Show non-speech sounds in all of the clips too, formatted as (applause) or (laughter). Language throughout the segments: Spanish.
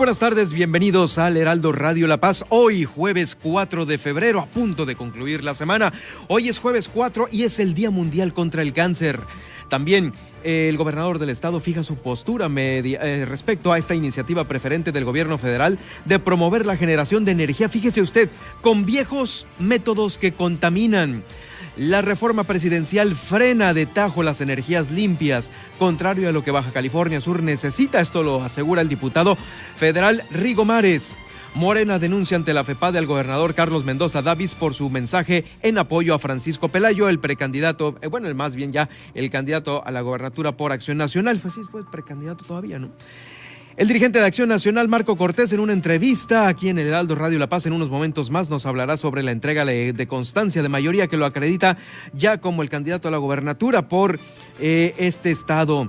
Buenas tardes, bienvenidos al Heraldo Radio La Paz. Hoy, jueves 4 de febrero, a punto de concluir la semana. Hoy es jueves 4 y es el Día Mundial contra el Cáncer. También el gobernador del estado fija su postura eh, respecto a esta iniciativa preferente del gobierno federal de promover la generación de energía, fíjese usted, con viejos métodos que contaminan. La reforma presidencial frena de tajo las energías limpias, contrario a lo que Baja California Sur necesita, esto lo asegura el diputado federal Rigo Mares. Morena denuncia ante la FEPADE al gobernador Carlos Mendoza Davis por su mensaje en apoyo a Francisco Pelayo, el precandidato, eh, bueno, el más bien ya el candidato a la gobernatura por Acción Nacional. Pues sí, fue precandidato todavía, ¿no? El dirigente de Acción Nacional, Marco Cortés, en una entrevista aquí en el Heraldo Radio La Paz, en unos momentos más nos hablará sobre la entrega de constancia de mayoría que lo acredita ya como el candidato a la gobernatura por eh, este estado.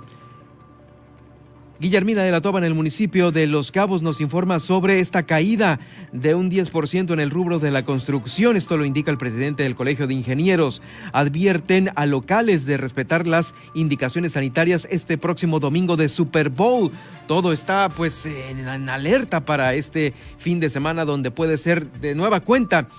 Guillermina de la Toba en el municipio de Los Cabos nos informa sobre esta caída de un 10% en el rubro de la construcción. Esto lo indica el presidente del Colegio de Ingenieros. Advierten a locales de respetar las indicaciones sanitarias este próximo domingo de Super Bowl. Todo está pues en alerta para este fin de semana donde puede ser de nueva cuenta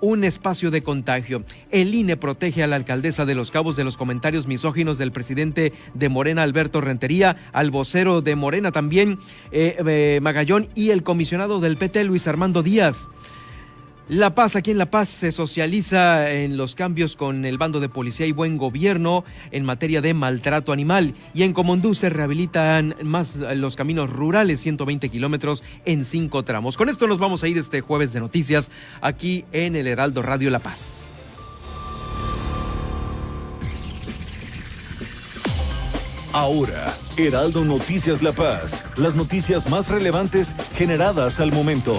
un espacio de contagio. El INE protege a la alcaldesa de Los Cabos de los comentarios misóginos del presidente de Morena, Alberto Rentería, al vocero de Morena también, eh, eh, Magallón, y el comisionado del PT, Luis Armando Díaz. La Paz, aquí en La Paz se socializa en los cambios con el bando de policía y buen gobierno en materia de maltrato animal y en Comondú se rehabilitan más los caminos rurales, 120 kilómetros en cinco tramos. Con esto nos vamos a ir este jueves de noticias aquí en el Heraldo Radio La Paz. Ahora, Heraldo Noticias La Paz, las noticias más relevantes generadas al momento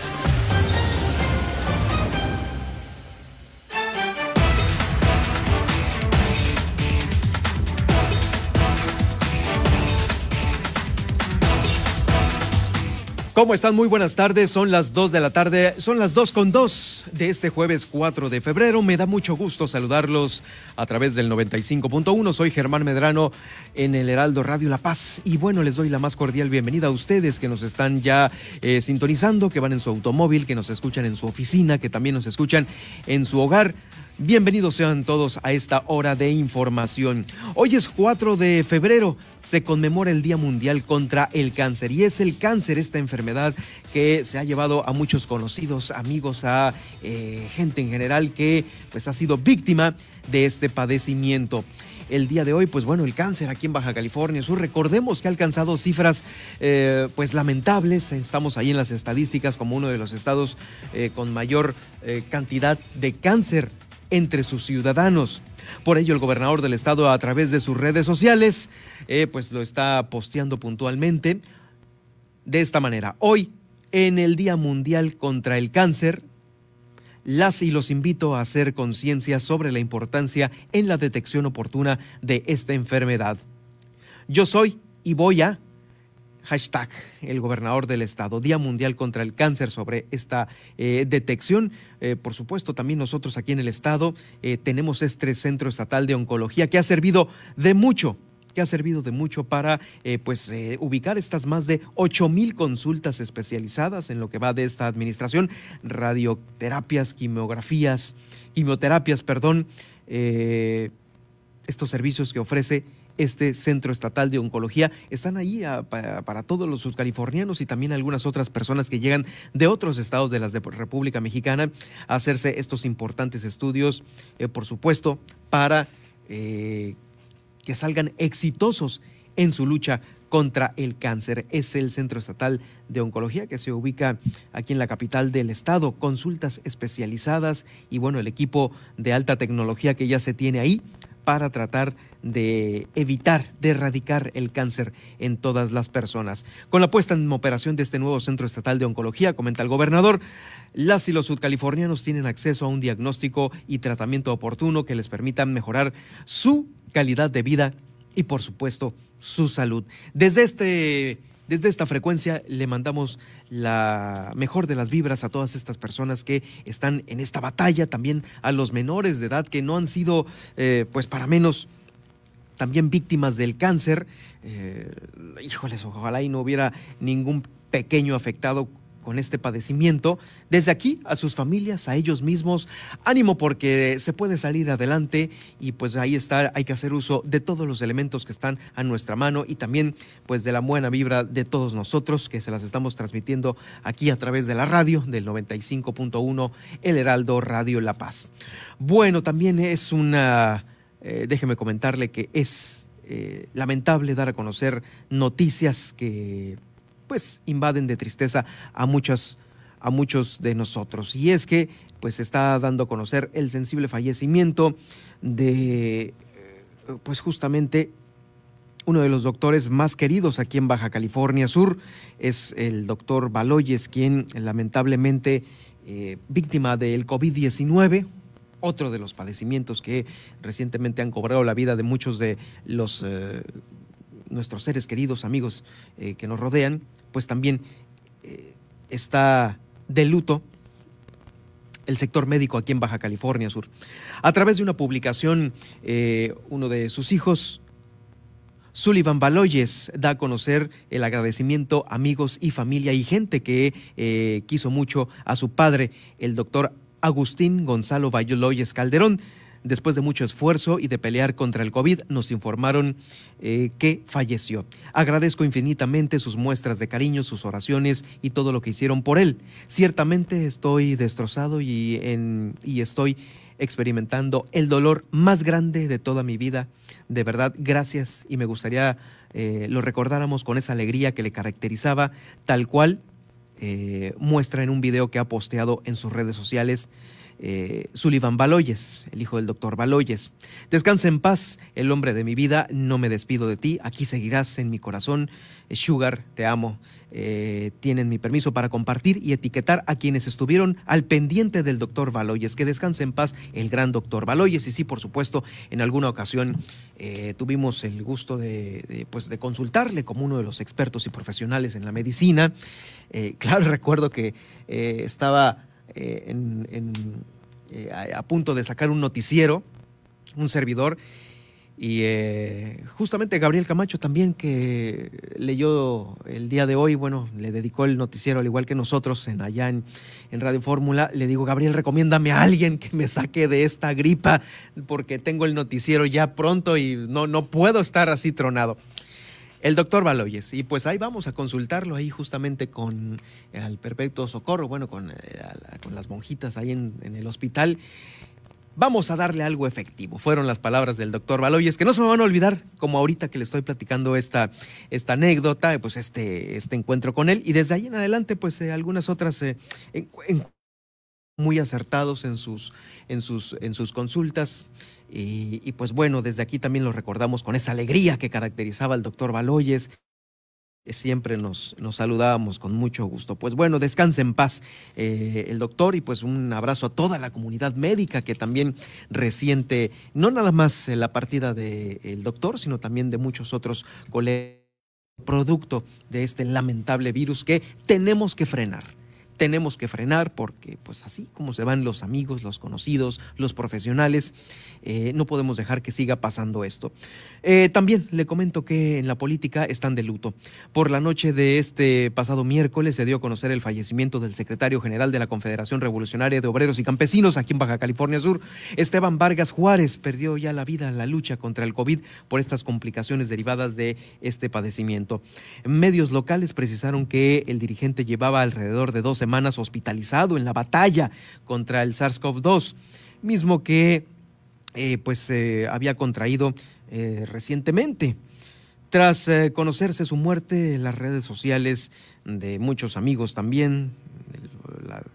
¿Cómo están? Muy buenas tardes. Son las 2 de la tarde, son las 2 con 2 de este jueves 4 de febrero. Me da mucho gusto saludarlos a través del 95.1. Soy Germán Medrano en el Heraldo Radio La Paz. Y bueno, les doy la más cordial bienvenida a ustedes que nos están ya eh, sintonizando, que van en su automóvil, que nos escuchan en su oficina, que también nos escuchan en su hogar. Bienvenidos sean todos a esta hora de información. Hoy es 4 de febrero, se conmemora el Día Mundial contra el Cáncer y es el cáncer esta enfermedad que se ha llevado a muchos conocidos, amigos, a eh, gente en general que pues ha sido víctima de este padecimiento el día de hoy, pues bueno, el cáncer aquí en Baja California Sur, recordemos que ha alcanzado cifras eh, pues lamentables, estamos ahí en las estadísticas como uno de los estados eh, con mayor cantidad de cáncer entre sus ciudadanos. Por ello, el gobernador del estado, a través de sus redes sociales, eh, pues lo está posteando puntualmente de esta manera. Hoy, en el Día Mundial contra el Cáncer, las y los invito a hacer conciencia sobre la importancia en la detección oportuna de esta enfermedad. Yo soy y voy a hashtag el gobernador del estado, Día Mundial contra el Cáncer sobre esta eh, detección. Eh, por supuesto, también nosotros aquí en el estado eh, tenemos este centro estatal de oncología que ha servido de mucho que ha servido de mucho para pues ubicar estas más de ocho mil consultas especializadas en lo que va de esta administración, radioterapias, quimiografías, quimioterapias, perdón, estos servicios que ofrece este centro estatal de oncología. Están ahí ah, para, todos los subcalifornianos y también algunas otras personas que llegan de otros estados de la República Mexicana a hacerse estos importantes estudios, eh, por supuesto, para eh, que salgan exitosos en su lucha contra el cáncer. Es el Centro Estatal de Oncología que se ubica aquí en la capital del estado. Consultas especializadas y bueno, el equipo de alta tecnología que ya se tiene ahí para tratar de evitar, de erradicar el cáncer en todas las personas. Con la puesta en operación de este nuevo Centro Estatal de Oncología, comenta el gobernador, las y los sudcalifornianos tienen acceso a un diagnóstico y tratamiento oportuno que les permitan mejorar su calidad de vida y, por supuesto, su salud. Desde este desde esta frecuencia le mandamos la mejor de las vibras a todas estas personas que están en esta batalla, también a los menores de edad que no han sido, eh, pues para menos, también víctimas del cáncer. Eh, híjoles, ojalá y no hubiera ningún pequeño afectado con este padecimiento. Desde aquí, a sus familias, a ellos mismos, ánimo porque se puede salir adelante y pues ahí está, hay que hacer uso de todos los elementos que están a nuestra mano y también pues de la buena vibra de todos nosotros que se las estamos transmitiendo aquí a través de la radio del 95.1 El Heraldo Radio La Paz. Bueno, también es una, eh, déjeme comentarle que es eh, lamentable dar a conocer noticias que pues invaden de tristeza a muchos, a muchos de nosotros. Y es que pues está dando a conocer el sensible fallecimiento de eh, pues justamente uno de los doctores más queridos aquí en Baja California Sur es el doctor Baloyes, quien lamentablemente eh, víctima del COVID-19, otro de los padecimientos que recientemente han cobrado la vida de muchos de los eh, nuestros seres queridos, amigos que nos rodean, pues también eh, está de luto el sector médico aquí en Baja California Sur. A través de una publicación, eh, uno de sus hijos, Sullivan Baloyes, da a conocer el agradecimiento a amigos y familia y gente que eh, quiso mucho a su padre, el doctor Agustín Gonzalo Baloyes Calderón, Después de mucho esfuerzo y de pelear contra el COVID, nos informaron eh, que falleció. Agradezco infinitamente sus muestras de cariño, sus oraciones y todo lo que hicieron por él. Ciertamente estoy destrozado y, estoy experimentando el dolor más grande de toda mi vida. De verdad, gracias y me gustaría eh, lo recordáramos con esa alegría que le caracterizaba, tal cual eh, muestra en un video que ha posteado en sus redes sociales eh, Sullivan Baloyes, el hijo del doctor Baloyes. Descansa en paz, el hombre de mi vida, no me despido de ti, aquí seguirás en mi corazón. Eh, Sugar, te amo. Eh, tienen mi permiso para compartir y etiquetar a quienes estuvieron al pendiente del doctor Baloyes. Que descanse en paz el gran doctor Baloyes. Y sí, por supuesto, en alguna ocasión tuvimos el gusto de, pues, de consultarle como uno de los expertos y profesionales en la medicina. claro, (laughs) recuerdo que estaba eh, en, eh, a, punto de sacar un noticiero, un servidor, y eh, justamente Gabriel Camacho también, que leyó el día de hoy, bueno, le dedicó el noticiero al igual que nosotros en, allá en, Radio Fórmula. Le digo, Gabriel, recomiéndame a alguien que me saque de esta gripa, porque tengo el noticiero ya pronto y no, no puedo estar así tronado. El doctor Baloyes. Y pues ahí vamos a consultarlo ahí justamente con el Perpetuo Socorro, bueno, con, eh, con las monjitas ahí en, el hospital. Vamos a darle algo efectivo. Fueron las palabras del doctor Baloyes, que no se me van a olvidar, como ahorita que le estoy platicando esta, esta anécdota, pues este, este encuentro con él. Y desde ahí en adelante, pues eh, algunas otras eh, muy acertados en sus, en sus, en sus consultas. Y, pues bueno, desde aquí también lo recordamos con esa alegría que caracterizaba al doctor Baloyes. Siempre nos, nos saludábamos con mucho gusto. Pues bueno, descanse en paz eh, el doctor y pues un abrazo a toda la comunidad médica que también resiente no nada más la partida del doctor, sino también de muchos otros colegas producto de este lamentable virus que tenemos que frenar tenemos que frenar porque pues así como se van los amigos, los conocidos, los profesionales, eh, no podemos dejar que siga pasando esto. Eh, también le comento que en la política están de luto. Por la noche de este pasado miércoles se dio a conocer el fallecimiento del secretario general de la Confederación Revolucionaria de Obreros y Campesinos aquí en Baja California Sur, Esteban Vargas Juárez, perdió ya la vida en la lucha contra el COVID por estas complicaciones derivadas de este padecimiento. Medios locales precisaron que el dirigente llevaba alrededor de dos semanas hospitalizado en la batalla contra el SARS-CoV-2, mismo que eh, pues eh, había contraído eh, recientemente. Tras eh, conocerse su muerte, las redes sociales de muchos amigos también, el,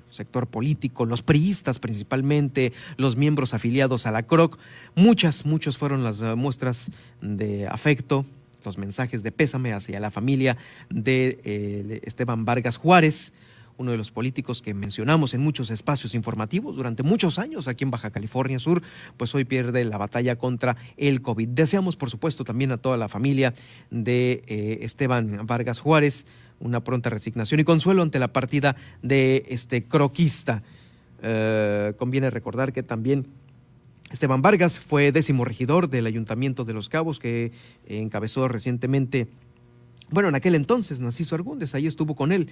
sector político, los priistas principalmente, los miembros afiliados a la CROC, muchas, muchos fueron las eh, muestras de afecto, los mensajes de pésame hacia la familia de Esteban Vargas Juárez, uno de los políticos que mencionamos en muchos espacios informativos durante muchos años aquí en Baja California Sur, pues hoy pierde la batalla contra el COVID. Deseamos, por supuesto, también a toda la familia de eh, Esteban Vargas Juárez una pronta resignación y consuelo ante la partida de este croquista. Eh, conviene recordar que también Esteban Vargas fue décimo regidor del Ayuntamiento de Los Cabos, que encabezó recientemente bueno, en aquel entonces Narciso Argúndez, ahí estuvo con él.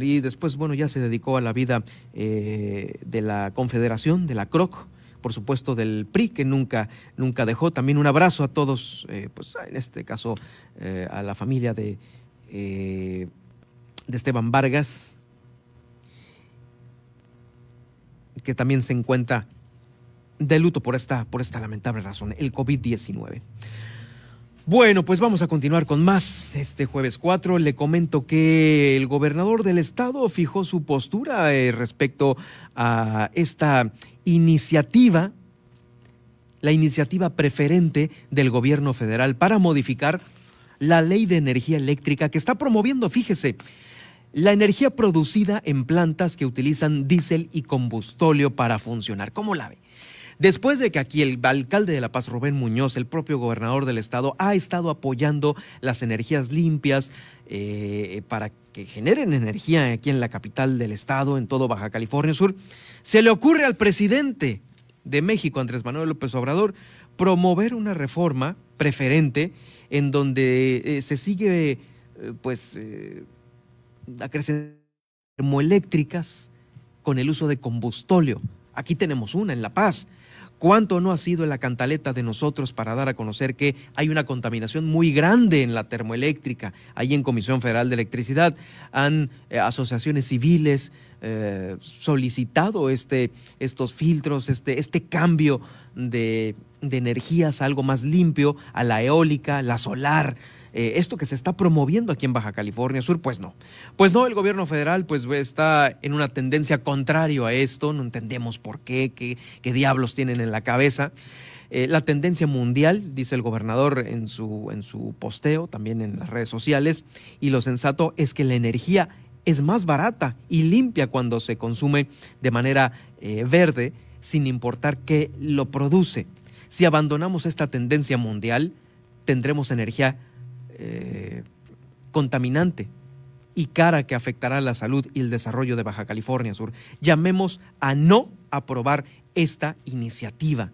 Y después, bueno, ya se dedicó a la vida eh, de la Confederación, de la CROC, por supuesto del PRI, que nunca, nunca dejó. También un abrazo a todos, eh, pues en este caso eh, a la familia de, de Esteban Vargas, que también se encuentra de luto por esta, por esta lamentable razón, el COVID-19. Bueno, pues vamos a continuar con más. Este jueves 4 le comento que el gobernador del estado fijó su postura eh, respecto a esta iniciativa, la iniciativa preferente del gobierno federal para modificar la ley de energía eléctrica que está promoviendo, fíjese, la energía producida en plantas que utilizan diésel y combustóleo para funcionar. ¿Cómo la ve? Después de que aquí el alcalde de La Paz, Rubén Muñoz, el propio gobernador del estado, ha estado apoyando las energías limpias eh, para que generen energía aquí en la capital del estado, en todo Baja California Sur, se le ocurre al presidente de México, Andrés Manuel López Obrador, promover una reforma preferente en donde eh, se sigue, eh, pues, acrecentando termoeléctricas con el uso de combustóleo. Aquí tenemos una en La Paz. ¿Cuánto no ha sido la cantaleta de nosotros para dar a conocer que hay una contaminación muy grande en la termoeléctrica? Ahí en Comisión Federal de Electricidad han eh, asociaciones civiles eh, solicitado este, estos filtros, este, este cambio de, de energías a algo más limpio, a la eólica, la solar, eh, esto que se está promoviendo aquí en Baja California Sur, pues no. Pues no, el gobierno federal pues está en una tendencia contrario a esto, no entendemos por qué, qué, diablos tienen en la cabeza. Eh, la tendencia mundial, dice el gobernador en su, en su posteo, también en las redes sociales, y lo sensato es que la energía es más barata y limpia cuando se consume de manera eh, verde, sin importar qué lo produce. Si abandonamos esta tendencia mundial, tendremos energía eh, contaminante y cara que afectará la salud y el desarrollo de Baja California Sur. Llamemos a no aprobar esta iniciativa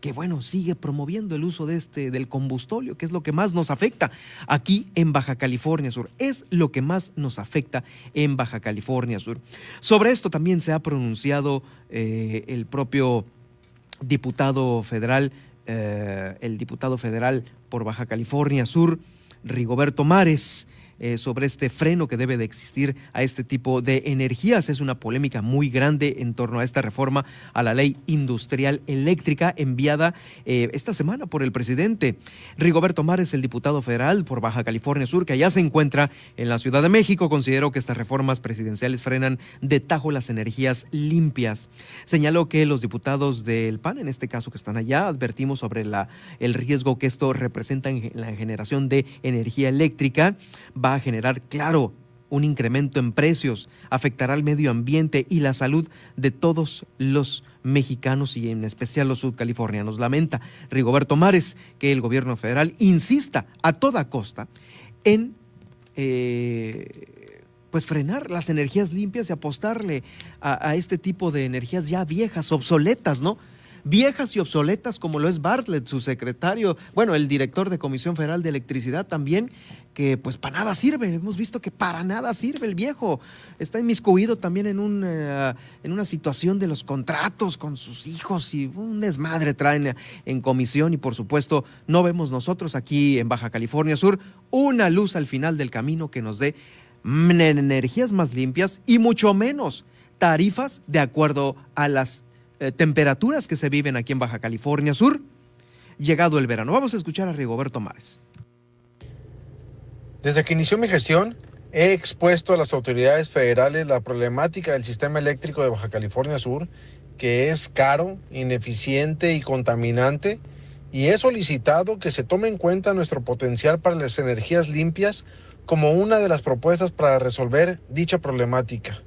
que bueno, sigue promoviendo el uso de este del combustóleo, que es lo que más nos afecta aquí en Baja California Sur. Es lo que más nos afecta en Baja California Sur. Sobre esto también se ha pronunciado eh, el propio diputado federal eh, el diputado federal por Baja California Sur, Rigoberto Mares, eh, sobre este freno que debe de existir a este tipo de energías. Es una polémica muy grande en torno a esta reforma a la ley industrial eléctrica enviada eh, esta semana por el presidente. Rigoberto Mares, el diputado federal por Baja California Sur, que allá se encuentra en la Ciudad de México, consideró que estas reformas presidenciales frenan de tajo las energías limpias. Señaló que los diputados del PAN, en este caso que están allá, advertimos sobre la, el riesgo que esto representa en la generación de energía eléctrica a generar, claro, un incremento en precios, afectará al medio ambiente y la salud de todos los mexicanos y en especial los sudcalifornianos. Lamenta Rigoberto Mares que el gobierno federal insista a toda costa en eh, pues frenar las energías limpias y apostarle a este tipo de energías ya viejas, obsoletas, ¿no? viejas y obsoletas como lo es Bartlett, su secretario, bueno, el director de Comisión Federal de Electricidad también, que pues para nada sirve. Hemos visto que para nada sirve el viejo. Está inmiscuido también en, un, eh, en una situación de los contratos con sus hijos y un desmadre traen en comisión y por supuesto no vemos nosotros aquí en Baja California Sur una luz al final del camino que nos dé energías más limpias y mucho menos tarifas de acuerdo a las eh, temperaturas que se viven aquí en Baja California Sur. llegado el verano. Vamos a escuchar a Rigoberto Mares. Desde que inició mi gestión, he expuesto a las autoridades federales la problemática del sistema eléctrico de Baja California Sur, que es caro, ineficiente y contaminante, y he solicitado que se tome en cuenta nuestro potencial para las energías limpias como una de las propuestas para resolver dicha problemática.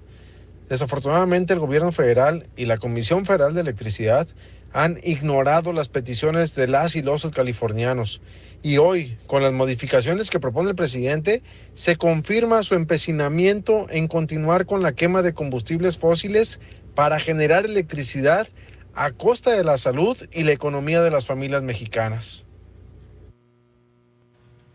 Desafortunadamente el gobierno federal y la Comisión Federal de Electricidad han ignorado las peticiones de las y los californianos y hoy, con las modificaciones que propone el presidente, se confirma su empecinamiento en continuar con la quema de combustibles fósiles para generar electricidad a costa de la salud y la economía de las familias mexicanas.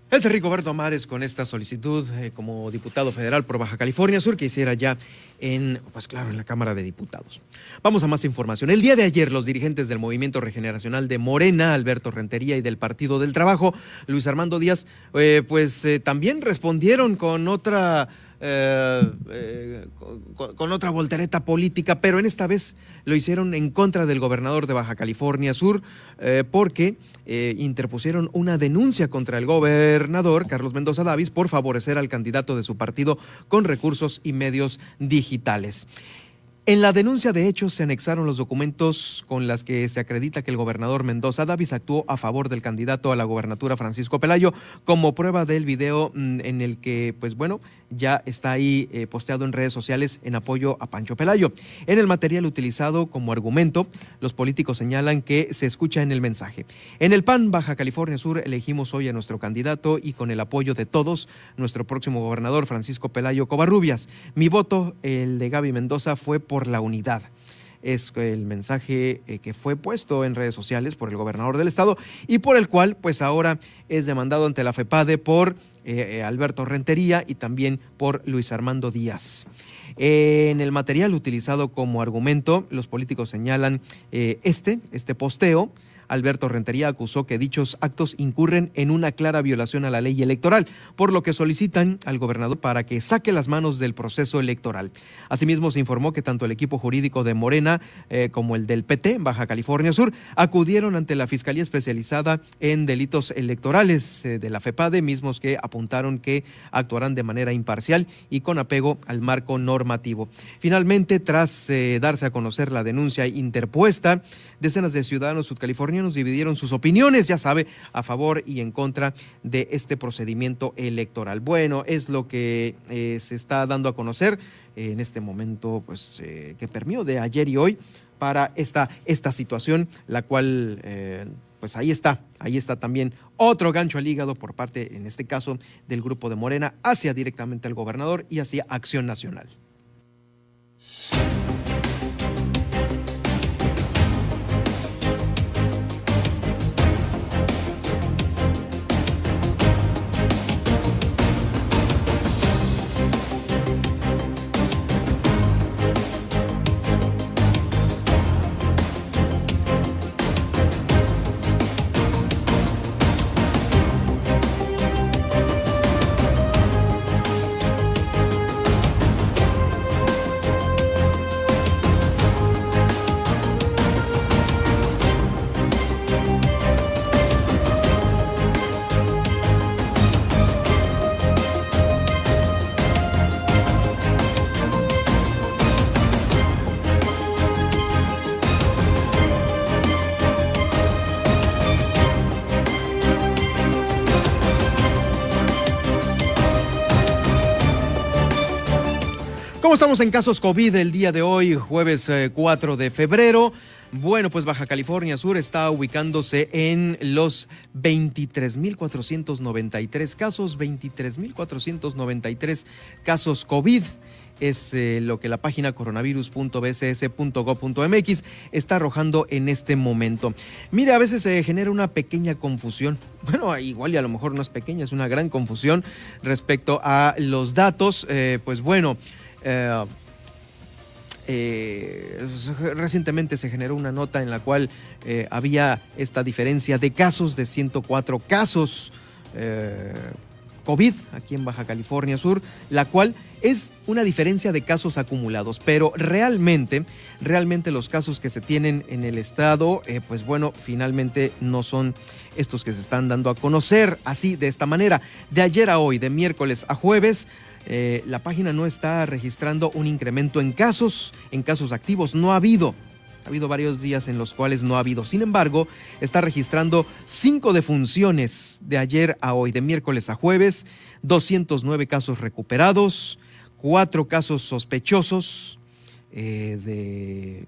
Es Rigoberto Mares con esta solicitud eh, como diputado federal por Baja California Sur que hiciera ya en, pues claro, en la Cámara de Diputados. Vamos a más información. El día de ayer los dirigentes del Movimiento Regeneracional de Morena, Alberto Rentería y del Partido del Trabajo, Luis Armando Díaz, eh, pues eh, también respondieron con otra eh, eh, con, otra voltereta política, pero en esta vez lo hicieron en contra del gobernador de Baja California Sur eh, porque interpusieron una denuncia contra el gobernador Carlos Mendoza Davis por favorecer al candidato de su partido con recursos y medios digitales. En la denuncia de hechos se anexaron los documentos con las que se acredita que el gobernador Mendoza Davis actuó a favor del candidato a la gobernatura Francisco Pelayo como prueba del video mm, en el que, pues bueno, ya está ahí eh, posteado en redes sociales en apoyo a Pancho Pelayo. En el material utilizado como argumento, los políticos señalan que se escucha en el mensaje. En el PAN Baja California Sur elegimos hoy a nuestro candidato y con el apoyo de todos, nuestro próximo gobernador Francisco Pelayo Covarrubias. Mi voto, el de Gaby Mendoza, fue por por la unidad. Es el mensaje eh, que fue puesto en redes sociales por el gobernador del estado y por el cual pues ahora es demandado ante la FEPADE por eh, eh, Alberto Rentería y también por Luis Armando Díaz. En el material utilizado como argumento, los políticos señalan este, este posteo, Alberto Rentería acusó que dichos actos incurren en una clara violación a la ley electoral, por lo que solicitan al gobernador para que saque las manos del proceso electoral. Asimismo, se informó que tanto el equipo jurídico de Morena eh, como el del PT, Baja California Sur, acudieron ante la Fiscalía Especializada en Delitos Electorales eh, de la FEPADE, mismos que apuntaron que actuarán de manera imparcial y con apego al marco normativo. Finalmente, tras eh, darse a conocer la denuncia interpuesta, decenas de ciudadanos sudcalifornianos nos dividieron sus opiniones, ya sabe, a favor y en contra de este procedimiento electoral. Bueno, es lo que eh, se está dando a conocer en este momento, pues, eh, que permió de ayer y hoy para esta, esta situación, la cual, eh, pues ahí está, ahí está también otro gancho al hígado por parte, en este caso, del grupo de Morena, hacia directamente al gobernador y hacia Acción Nacional. Estamos en casos COVID el día de hoy, jueves 4 eh, de febrero? Bueno, pues Baja California Sur está ubicándose en los 23.493 casos, 23.493 casos COVID es eh, lo que la página coronavirus.bcs.gov.mx está arrojando en este momento. Mire, a veces se genera una pequeña confusión. (laughs) Bueno, igual y a lo mejor no es pequeña, es una gran confusión respecto a los datos. Eh, pues bueno, eh, eh, recientemente se generó una nota en la cual eh, había esta diferencia de casos de 104 casos COVID aquí en Baja California Sur, la cual es una diferencia de casos acumulados, pero realmente, realmente los casos que se tienen en el estado, pues bueno, finalmente no son estos que se están dando a conocer así, de esta manera. De ayer a hoy, de miércoles a jueves, eh, la página no está registrando un incremento en casos, en casos activos, no ha habido. Ha habido varios días en los cuales no ha habido. Sin embargo, está registrando cinco defunciones de ayer a hoy, de miércoles a jueves, 209 casos recuperados, cuatro casos sospechosos eh, de,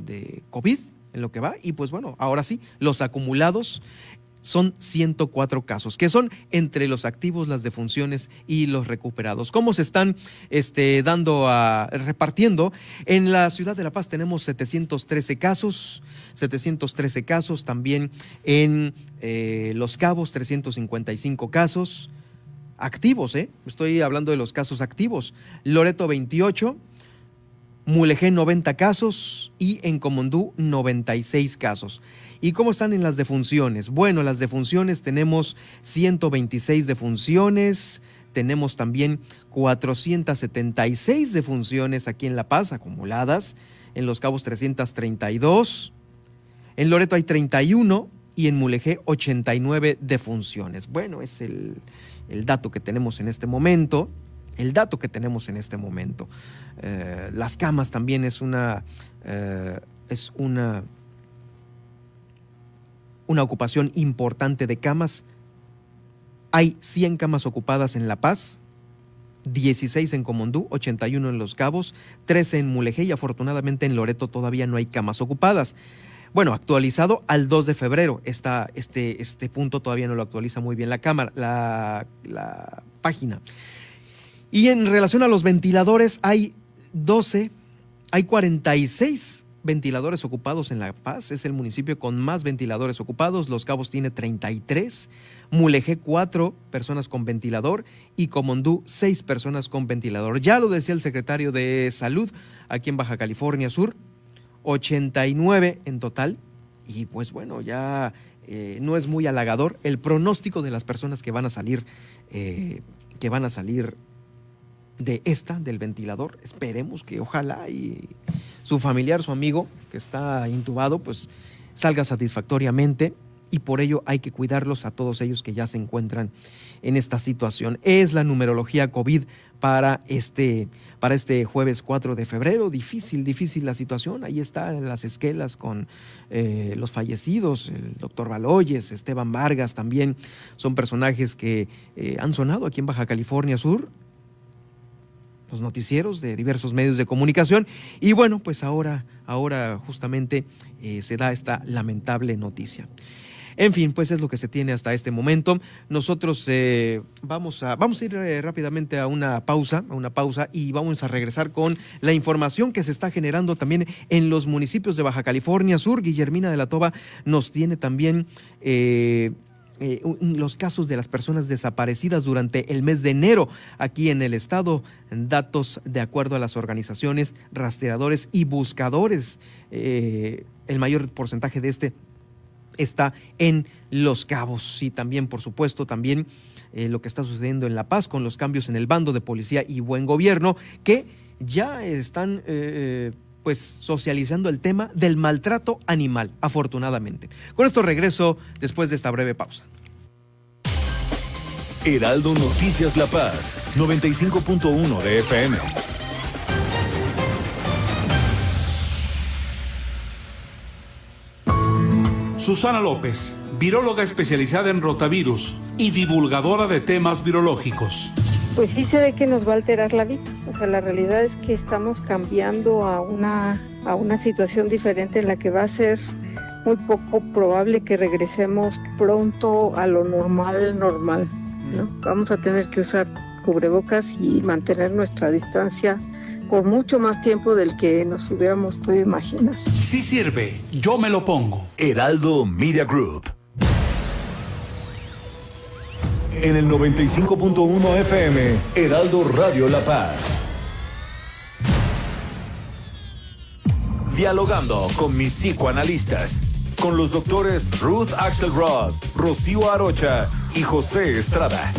de COVID en lo que va. Y pues bueno, ahora sí, los acumulados son 104 casos, que son entre los activos, las defunciones y los recuperados. ¿Cómo se están este, dando a, repartiendo? En la ciudad de La Paz tenemos 713 casos, 713 casos, también en eh, Los Cabos 355 casos activos, ¿eh? Estoy hablando de los casos activos. Loreto 28, Mulegé 90 casos y en Comondú 96 casos. ¿Y cómo están en las defunciones? Bueno, las defunciones tenemos 126 defunciones, tenemos también 476 defunciones aquí en La Paz acumuladas, en Los Cabos 332, en Loreto hay 31 y en Mulegé 89 defunciones. Bueno, es el, el dato que tenemos en este momento el dato que tenemos en este momento. Eh, las camas también es una, eh, es una una ocupación importante de camas. Hay 100 camas ocupadas en La Paz, 16 en Comondú, 81 en Los Cabos, 13 en Mulegé y afortunadamente en Loreto todavía no hay camas ocupadas. Bueno, actualizado al 2 de febrero. Esta, este, este punto todavía no lo actualiza muy bien la cámara, la, la página. Y en relación a los ventiladores, hay 12, hay 46 ventiladores ocupados en La Paz. Es el municipio con más ventiladores ocupados. Los Cabos tiene 33. Mulegé, 4 personas con ventilador. Y Comondú, 6 personas con ventilador. Ya lo decía el secretario de Salud aquí en Baja California Sur. 89 en total. Y pues bueno, ya eh, no es muy halagador el pronóstico de las personas que van a salir, eh, que van a salir de esta, del ventilador. Esperemos que ojalá y su familiar, su amigo que está intubado, pues salga satisfactoriamente y por ello hay que cuidarlos a todos ellos que ya se encuentran en esta situación. Es la numerología COVID para este, para este jueves 4 de febrero. Difícil, difícil la situación. Ahí están las esquelas con eh, los fallecidos, el doctor Baloyes, Esteban Vargas también. Son personajes que eh, han sonado aquí en Baja California Sur los noticieros de diversos medios de comunicación. Y bueno, pues ahora, ahora justamente eh, se da esta lamentable noticia. En fin, pues es lo que se tiene hasta este momento. Nosotros eh, vamos, a, vamos a ir eh, rápidamente a una pausa, a una pausa y vamos a regresar con la información que se está generando también en los municipios de Baja California Sur. Guillermina de la Toba nos tiene también eh, los casos de las personas desaparecidas durante el mes de enero aquí en el estado, datos de acuerdo a las organizaciones rastreadores y buscadores. Eh, el mayor porcentaje de este está en Los Cabos y también, por supuesto, también eh, lo que está sucediendo en La Paz con los cambios en el bando de policía y buen gobierno que ya están pues socializando el tema del maltrato animal, afortunadamente. Con esto regreso después de esta breve pausa. Heraldo Noticias La Paz, 95.1 de FM. Susana López, viróloga especializada en rotavirus y divulgadora de temas virológicos pues sí se ve que nos va a alterar la vida. O sea, la realidad es que estamos cambiando a una, a una situación diferente en la que va a ser muy poco probable que regresemos pronto a lo normal, normal. ¿no? Vamos a tener que usar cubrebocas y mantener nuestra distancia por mucho más tiempo del que nos hubiéramos podido imaginar. Sí sirve, yo me lo pongo. Heraldo Media Group en el 95.1 FM, Heraldo Radio La Paz. Dialogando con mis psicoanalistas, con los doctores Ruth Axelrod, Rocío Arocha y José Estrada.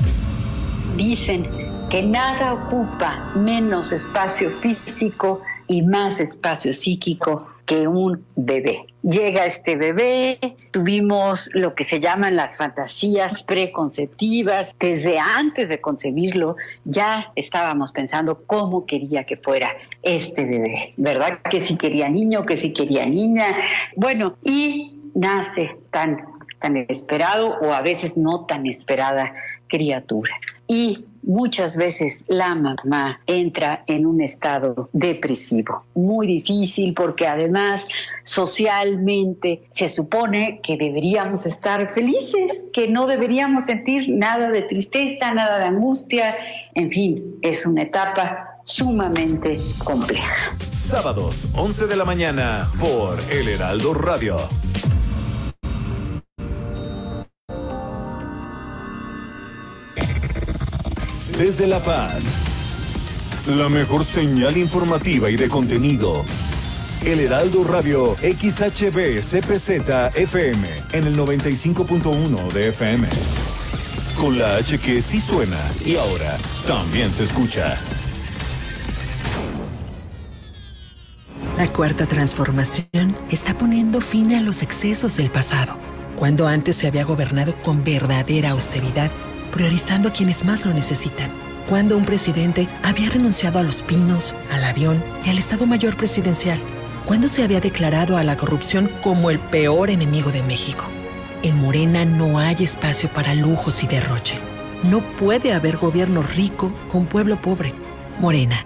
Dicen que nada ocupa menos espacio físico y más espacio psíquico que un bebé. Llega este bebé, tuvimos lo que se llaman las fantasías preconceptivas. Desde antes de concebirlo ya estábamos pensando cómo quería que fuera este bebé, ¿verdad? Que si quería niño, que si quería niña. Bueno, y nace tan, tan esperado o a veces no tan esperada criatura. Y muchas veces la mamá entra en un estado depresivo, muy difícil porque además socialmente se supone que deberíamos estar felices, que no deberíamos sentir nada de tristeza, nada de angustia, en fin, es una etapa sumamente compleja. Sábados, 11 de la mañana, por El Heraldo Radio. Desde La Paz, la mejor señal informativa y de contenido. El Heraldo Radio XHB CPZ FM en el 95.1 de FM. Con la H que sí suena y ahora también se escucha. La cuarta transformación está poniendo fin a los excesos del pasado, cuando antes se había gobernado con verdadera austeridad priorizando a quienes más lo necesitan. Cuando un presidente había renunciado a los pinos, al avión y al Estado Mayor Presidencial. Cuando se había declarado a la corrupción como el peor enemigo de México. En Morena no hay espacio para lujos y derroche. No puede haber gobierno rico con pueblo pobre. Morena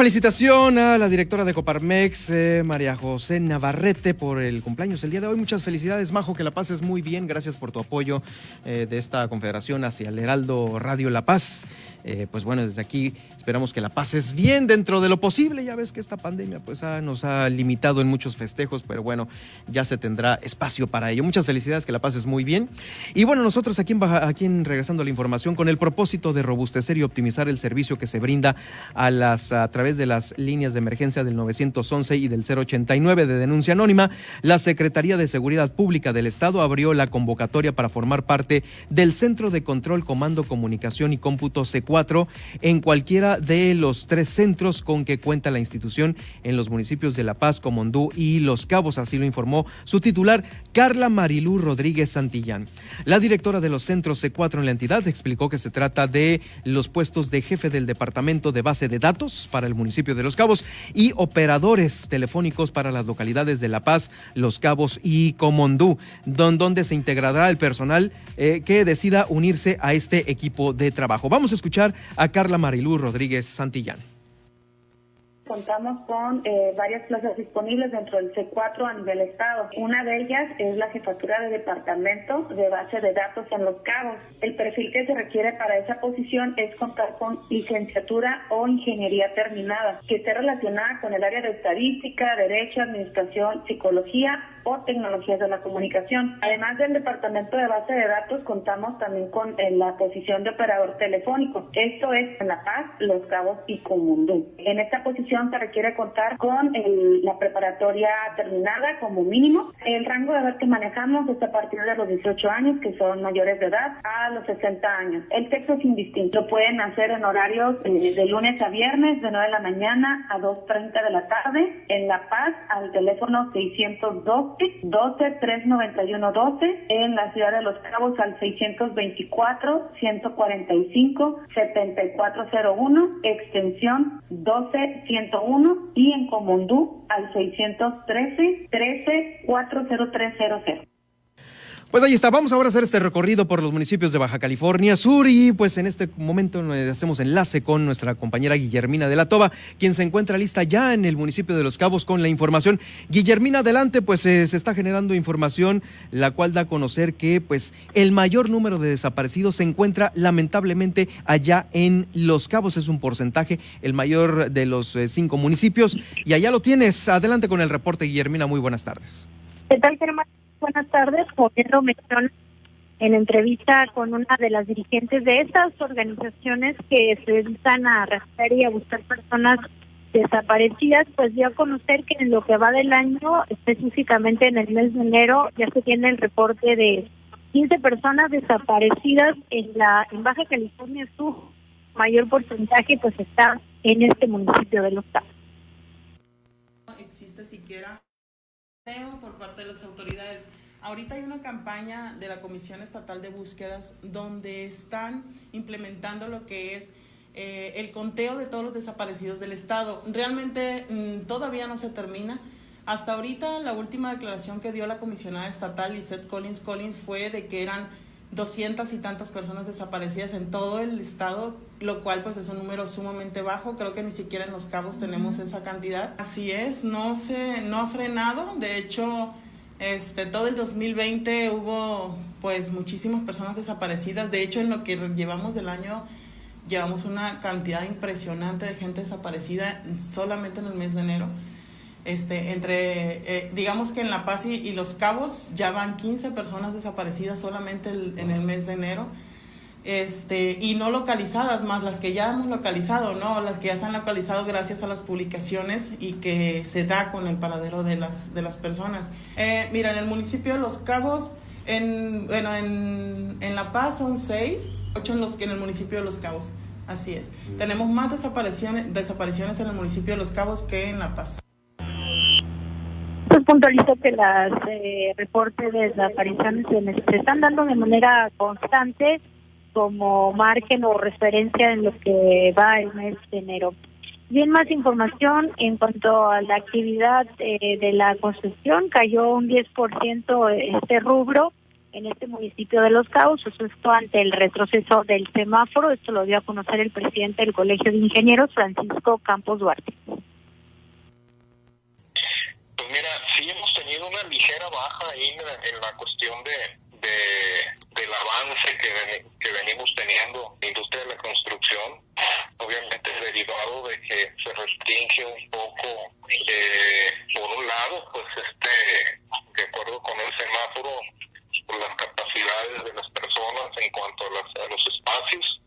Felicitación a la directora de Coparmex, eh, María José Navarrete, por el cumpleaños el día de hoy. Muchas felicidades, Majo, que la pases muy bien. Gracias por tu apoyo eh, de esta confederación hacia el Heraldo Radio La Paz. Eh, pues bueno, desde aquí esperamos que la pases bien dentro de lo posible. Ya ves que esta pandemia pues nos ha limitado en muchos festejos, pero bueno, ya se tendrá espacio para ello. Muchas felicidades, que la pases muy bien. Y bueno, nosotros aquí en, aquí en Regresando a la Información, con el propósito de robustecer y optimizar el servicio que se brinda a, las, a través de las líneas de emergencia del 911 y del 089 de denuncia anónima, la Secretaría de Seguridad Pública del Estado abrió la convocatoria para formar parte del Centro de Control, Comando, Comunicación y Cómputo c en cualquiera de los tres centros con que cuenta la institución en los municipios de La Paz, Comondú y Los Cabos, así lo informó su titular, Carla Marilú Rodríguez Santillán. La directora de los centros C4 en la entidad explicó que se trata de los puestos de jefe del Departamento de Base de Datos para el municipio de Los Cabos y operadores telefónicos para las localidades de La Paz, Los Cabos y Comondú, donde se integrará el personal eh, que decida unirse a este equipo de trabajo. Vamos a escuchar a Carla Marilú Rodríguez Santillán contamos con eh, varias plazas disponibles dentro del C4 a nivel estado. Una de ellas es la jefatura de departamento de base de datos en Los Cabos. El perfil que se requiere para esa posición es contar con licenciatura o ingeniería terminada, que esté relacionada con el área de estadística, derecho, administración, psicología o tecnologías de la comunicación. Además del departamento de base de datos, contamos también con eh, la posición de operador telefónico. Esto es en La Paz, Los Cabos y Comundú. En esta posición se requiere contar con la preparatoria terminada como mínimo. El rango de edad que manejamos es a partir de los 18 años, que son mayores de edad, a los 60 años. El sexo es indistinto. Lo pueden hacer en horarios eh, de lunes a viernes, de 9 de la mañana a 2.30 de la tarde. En La Paz, al teléfono 602 12 391 12 en la ciudad de Los Cabos al 624 145 7401 extensión 12 101 y en Comondú al 613 13 40300. Pues ahí está, vamos ahora a hacer este recorrido por los municipios de Baja California Sur y pues en este momento hacemos enlace con nuestra compañera Guillermina de la Toba, quien se encuentra lista ya en el municipio de Los Cabos con la información. Guillermina, adelante, pues eh, se está generando información la cual da a conocer que pues el mayor número de desaparecidos se encuentra lamentablemente allá en Los Cabos, es un porcentaje el mayor de los eh, cinco municipios y allá lo tienes. Adelante con el reporte, Guillermina, muy buenas tardes. ¿Qué tal, Germán? Buenas tardes. Como mención en entrevista con una de las dirigentes de estas organizaciones que se dedican a arrastrar y a buscar personas desaparecidas, pues dio a conocer que en lo que va del año, específicamente en el mes de enero, ya se tiene el reporte de 15 personas desaparecidas en la en Baja California Sur. Mayor porcentaje pues está en este municipio de Los Cabos. No existe siquiera por parte de las autoridades. Ahorita hay una campaña de la Comisión Estatal de Búsquedas donde están implementando lo que es eh, el conteo de todos los desaparecidos del Estado. Realmente mm, todavía no se termina. Hasta ahorita la última declaración que dio la comisionada estatal Lisette Collins Collins fue de que eran doscientas y tantas personas desaparecidas en todo el estado, lo cual pues es un número sumamente bajo, creo que ni siquiera en Los Cabos tenemos esa cantidad. Así es, no se no ha frenado, de hecho, este todo el 2020 hubo pues muchísimas personas desaparecidas, de hecho en lo que llevamos del año llevamos una cantidad impresionante de gente desaparecida solamente en el mes de enero. Este, entre, eh, digamos que en La Paz y, Los Cabos ya van 15 personas desaparecidas solamente en el mes de enero. Este, y no localizadas, más las que ya hemos localizado, ¿no? Las que ya se han localizado gracias a las publicaciones y que se da con el paradero de las, de las personas. Eh, mira, en el municipio de Los Cabos, en, bueno, en, en La Paz son seis, ocho en, los, en el municipio de Los Cabos. Así es. Tenemos más desapariciones, desapariciones en el municipio de Los Cabos que en La Paz. Pues puntualizo que las eh, reportes de desapariciones se están dando de manera constante como margen o referencia en lo que va el mes de enero. Bien, más información en cuanto a la actividad eh, de la construcción, cayó un 10% este rubro en este municipio de Los Cabos, esto ante el retroceso del semáforo, esto lo dio a conocer el presidente del Colegio de Ingenieros, Francisco Campos Duarte. Sí hemos tenido una ligera baja ahí en la, cuestión de, del avance que, que venimos teniendo en la industria de la construcción, obviamente derivado de que se restringe un poco, eh, por un lado, pues este, de acuerdo con el semáforo, las capacidades de las personas en cuanto a, a los espacios,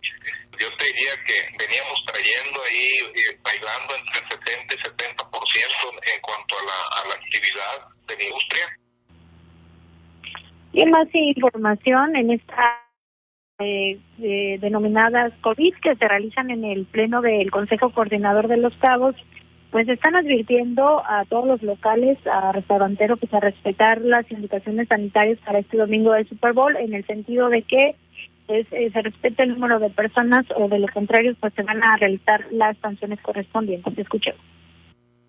yo te diría que veníamos trayendo ahí, eh, bailando entre 70 y 70% en cuanto a la, a la actividad de la industria. Y más información en esta eh, eh, COVID que se realizan en el pleno del Consejo Coordinador de los Cabos, pues están advirtiendo a todos los locales, a restauranteros, pues a respetar las indicaciones sanitarias para este domingo del Super Bowl, en el sentido de que es, eh, se respete el número de personas o de lo contrario pues se van a realizar las sanciones correspondientes. Escuchemos.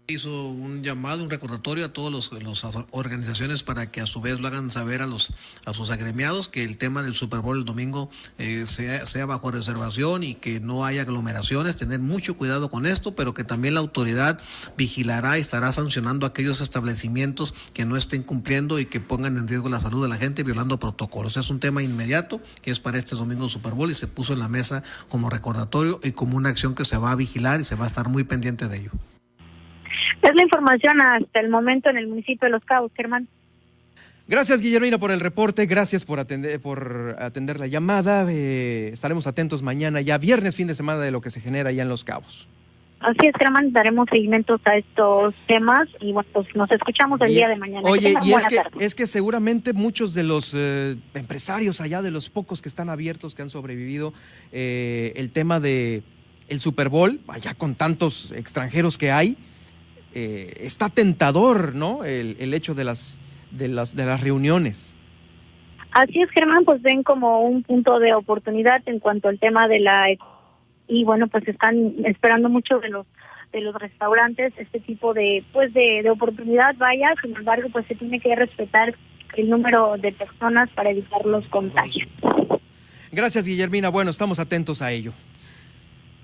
Hizo un llamado, un recordatorio a todas las organizaciones para que a su vez lo hagan saber a los a sus agremiados que el tema del Super Bowl el domingo eh, sea, sea bajo reservación y que no haya aglomeraciones, tener mucho cuidado con esto, pero que también la autoridad vigilará y estará sancionando aquellos establecimientos que no estén cumpliendo y que pongan en riesgo la salud de la gente violando protocolos. Es un tema inmediato que es para este domingo Super Bowl y se puso en la mesa como recordatorio y como una acción que se va a vigilar y se va a estar muy pendiente de ello. Es la información hasta el momento en el municipio de Los Cabos, Germán. Gracias, Guillermina, por el reporte. Gracias por atender, por atender la llamada. Eh, estaremos atentos mañana, ya viernes, fin de semana, de lo que se genera ya en Los Cabos. Así es, Germán, daremos seguimientos a estos temas y bueno, pues nos escuchamos el día de mañana. Oye, y es que, es que seguramente muchos de los eh, empresarios allá, de los pocos que están abiertos, que han sobrevivido, eh, el tema de el Super Bowl, allá con tantos extranjeros que hay, eh, está tentador, ¿no? El, hecho de las, de, las, de las reuniones. Así es, Germán, pues ven como un punto de oportunidad en cuanto al tema de la... Y bueno, pues están esperando mucho de los de los restaurantes este tipo de pues de, de oportunidad vaya sin embargo pues se tiene que respetar el número de personas para evitar los contagios gracias Guillermina bueno estamos atentos a ello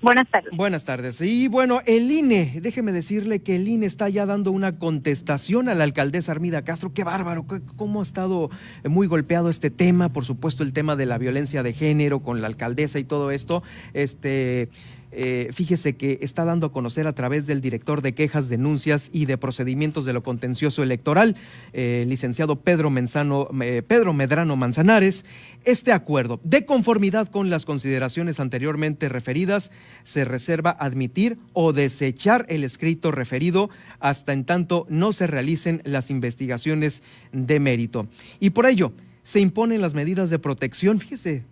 Buenas tardes. Buenas tardes. Y bueno, el INE, déjeme decirle que el INE está ya dando una contestación a la alcaldesa Armida Castro. Qué bárbaro, cómo ha estado muy golpeado este tema, por supuesto el tema de la violencia de género con la alcaldesa y todo esto. Este, eh, fíjese que está dando a conocer a través del director de quejas, denuncias y de procedimientos de lo contencioso electoral, eh, licenciado Pedro, Menzano, Pedro Medrano Manzanares, este acuerdo, de conformidad con las consideraciones anteriormente referidas, se reserva admitir o desechar el escrito referido hasta en tanto no se realicen las investigaciones de mérito. Y por ello, se imponen las medidas de protección, fíjese,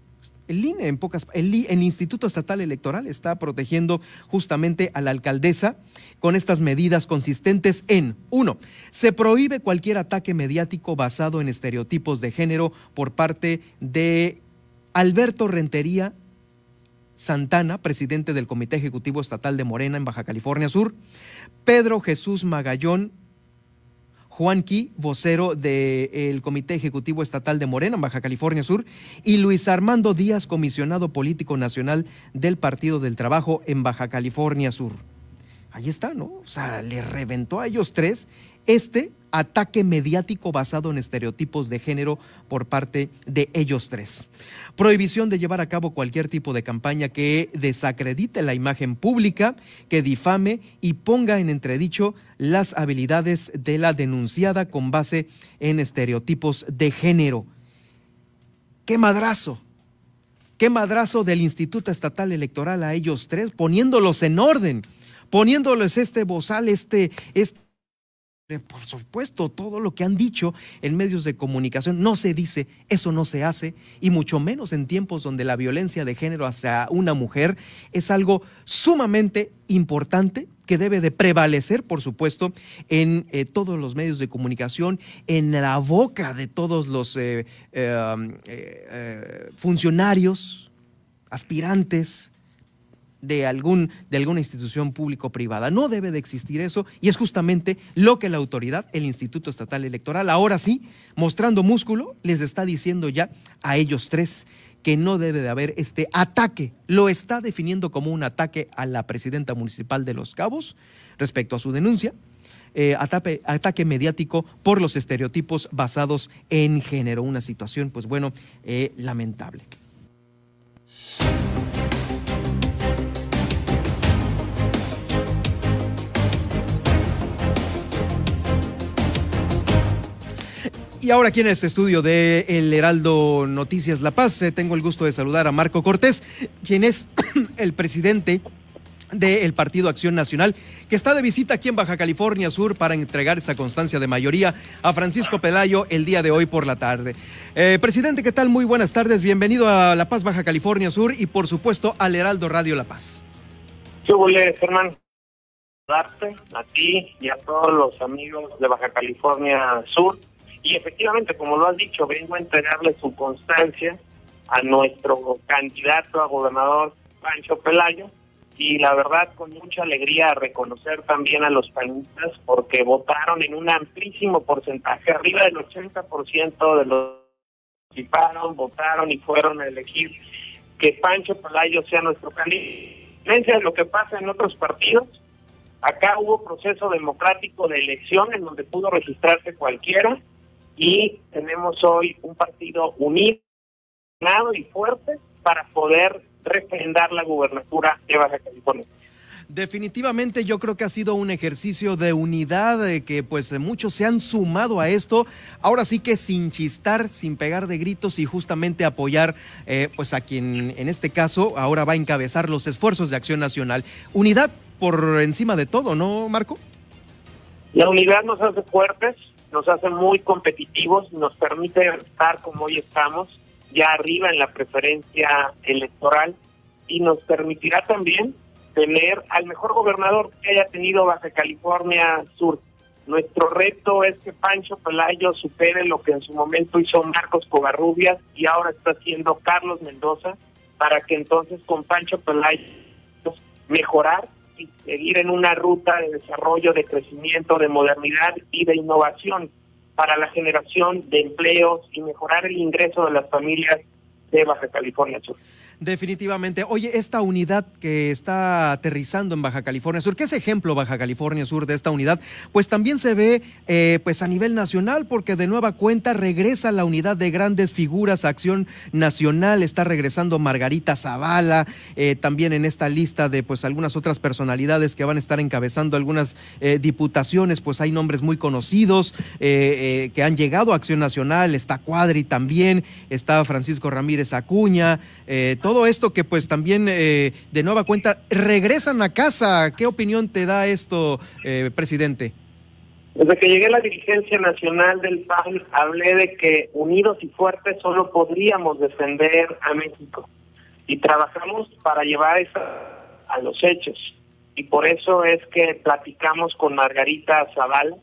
el INE, en pocas, el, Instituto Estatal Electoral está protegiendo justamente a la alcaldesa con estas medidas consistentes en, uno, se prohíbe cualquier ataque mediático basado en estereotipos de género por parte de Alberto Rentería Santana, presidente del Comité Ejecutivo Estatal de Morena en Baja California Sur, Pedro Jesús Magallón Juan Qui, vocero del Comité Ejecutivo Estatal de Morena, en Baja California Sur, y Luis Armando Díaz, comisionado político nacional del Partido del Trabajo en Baja California Sur. Ahí está, ¿no? O sea, le reventó a ellos tres este ataque mediático basado en estereotipos de género por parte de ellos tres. Prohibición de llevar a cabo cualquier tipo de campaña que desacredite la imagen pública, que difame y ponga en entredicho las habilidades de la denunciada con base en estereotipos de género. ¡Qué madrazo! ¡Qué madrazo del Instituto Estatal Electoral a ellos tres, poniéndolos en orden, poniéndoles este bozal, este, este por supuesto, todo lo que han dicho en medios de comunicación. No se dice, eso no se hace, y mucho menos en tiempos donde la violencia de género hacia una mujer es algo sumamente importante que debe de prevalecer, por supuesto, en eh, todos los medios de comunicación, en la boca de todos los eh, eh, funcionarios, aspirantes, de, algún, de alguna institución público-privada. No debe de existir eso y es justamente lo que la autoridad, el Instituto Estatal Electoral, ahora sí, mostrando músculo, les está diciendo ya a ellos tres que no debe de haber este ataque. Lo está definiendo como un ataque a la presidenta municipal de Los Cabos respecto a su denuncia. Eh, ataque, mediático por los estereotipos basados en género. Una situación, pues bueno, eh, lamentable. Y ahora aquí en este estudio de El Heraldo Noticias La Paz, eh, tengo el gusto de saludar a Marco Cortés, quien es (clears throat) el presidente del Partido Acción Nacional, que está de visita aquí en Baja California Sur para entregar esa constancia de mayoría a Francisco Pelayo el día de hoy por la tarde. Eh, presidente, ¿qué tal? Muy buenas tardes. Bienvenido a La Paz, Baja California Sur y por supuesto al Heraldo Radio La Paz. ¿Qué huele, Fernando? Darte a ti y a todos los amigos de Baja California Sur y efectivamente, como lo has dicho, vengo a entregarle su constancia a nuestro candidato a gobernador Pancho Pelayo y la verdad con mucha alegría reconocer también a los panistas porque votaron en un amplísimo porcentaje, arriba del 80% de los que participaron, votaron y fueron a elegir que Pancho Palayo sea nuestro candidato. de lo que pasa en otros partidos, acá hubo proceso democrático de elección en donde pudo registrarse cualquiera y tenemos hoy un partido unido y fuerte para poder refrendar la gubernatura de Baja California. Definitivamente yo creo que ha sido un ejercicio de unidad, de que pues muchos se han sumado a esto, ahora sí que sin chistar, sin pegar de gritos y justamente apoyar eh, pues a quien en este caso ahora va a encabezar los esfuerzos de acción nacional. Unidad por encima de todo, ¿no, Marco? La unidad nos hace fuertes, nos hace muy competitivos, nos permite estar como hoy estamos, ya arriba en la preferencia electoral y nos permitirá también tener al mejor gobernador que haya tenido Baja California Sur. Nuestro reto es que Pancho Pelayo supere lo que en su momento hizo Marcos Covarrubias y ahora está haciendo Carlos Mendoza, para que entonces con Pancho Pelayo mejorar seguir en una ruta de desarrollo, de crecimiento, de modernidad y de innovación para la generación de empleos y mejorar el ingreso de las familias de Baja California Sur. Definitivamente. Oye, esta unidad que está aterrizando en Baja California Sur, ¿qué es ejemplo Baja California Sur de esta unidad? Pues también se ve eh, pues a nivel nacional, porque de nueva cuenta regresa la unidad de grandes figuras, acción nacional, está regresando Margarita Zavala, eh, también en esta lista de pues algunas otras personalidades que van a estar encabezando algunas eh, diputaciones, pues hay nombres muy conocidos que han llegado a Acción Nacional, está Cuadri también, está Francisco Ramírez Acuña, todo esto que pues también eh, de nueva cuenta regresan a casa. ¿Qué opinión te da esto, eh, presidente? Desde que llegué a la dirigencia nacional del PAN, hablé de que unidos y fuertes solo podríamos defender a México. Y trabajamos para llevar eso a los hechos. Y por eso es que platicamos con Margarita Zavala,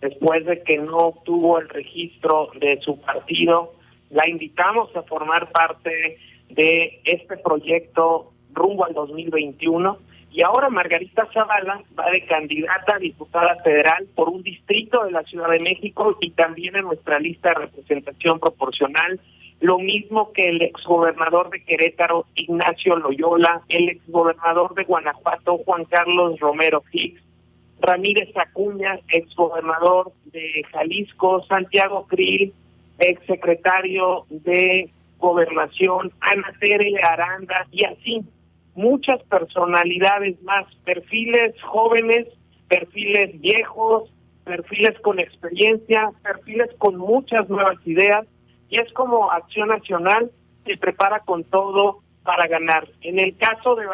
después de que no obtuvo el registro de su partido, la invitamos a formar parte de este proyecto rumbo al 2021. Y ahora Margarita Zavala va de candidata a diputada federal por un distrito de la Ciudad de México y también en nuestra lista de representación proporcional. Lo mismo que el exgobernador de Querétaro, Ignacio Loyola, el exgobernador de Guanajuato, Juan Carlos Romero Hicks, Ramírez Acuña, exgobernador de Jalisco, Santiago Krill, exsecretario de Gobernación, Ana Tere Aranda y así muchas personalidades más, perfiles jóvenes, perfiles viejos, perfiles con experiencia, perfiles con muchas nuevas ideas y es como Acción Nacional se prepara con todo para ganar. En el caso de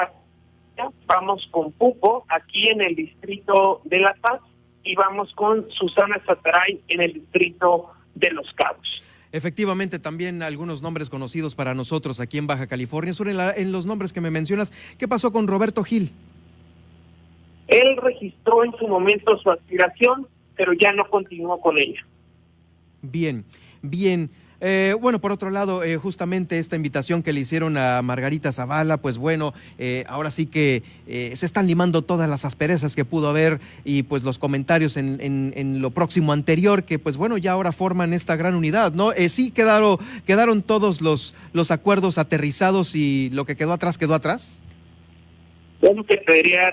vamos con Pupo aquí en el distrito de La Paz y vamos con Susana Sataray en el distrito de Los Cabos. Efectivamente, también algunos nombres conocidos para nosotros aquí en Baja California. Sobre en los nombres que me mencionas, ¿qué pasó con Roberto Gil? Él registró en su momento su aspiración, pero ya no continuó con ella. Bien, bien. Eh, bueno, por otro lado, eh, justamente esta invitación que le hicieron a Margarita Zavala, pues bueno, eh, ahora sí que se están limando todas las asperezas que pudo haber y pues los comentarios en, en, lo próximo anterior, que pues bueno, ya ahora forman esta gran unidad, ¿no? sí quedaron, quedaron todos los, acuerdos aterrizados y lo que quedó atrás quedó atrás. Yo te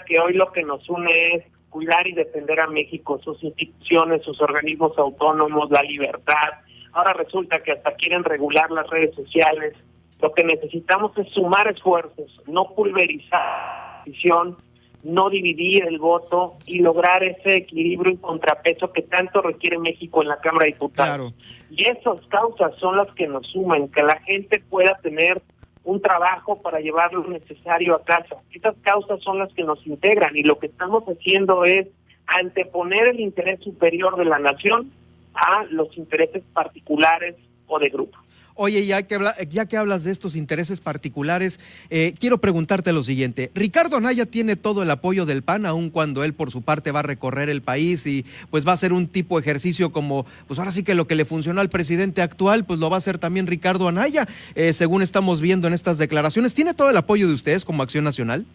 que hoy lo que nos une es cuidar y defender a México, sus instituciones, sus organismos autónomos, la libertad, Ahora resulta que hasta quieren regular las redes sociales. Lo que necesitamos es sumar esfuerzos, no pulverizar la decisión, no dividir el voto y lograr ese equilibrio y contrapeso que tanto requiere México en la Cámara de Diputados. Y esas causas son las que nos suman, que la gente pueda tener un trabajo para llevar lo necesario a casa. Esas causas son las que nos integran y lo que estamos haciendo es anteponer el interés superior de la nación a los intereses particulares o de grupo. Oye, ya que, ya que hablas de estos intereses particulares, eh, quiero preguntarte lo siguiente. Ricardo Anaya tiene todo el apoyo del PAN, aun cuando él por su parte va a recorrer el país y pues va a hacer un tipo de ejercicio como, pues ahora sí que lo que le funcionó al presidente actual, pues lo va a hacer también Ricardo Anaya, eh, según estamos viendo en estas declaraciones. ¿Tiene todo el apoyo de ustedes como Acción Nacional?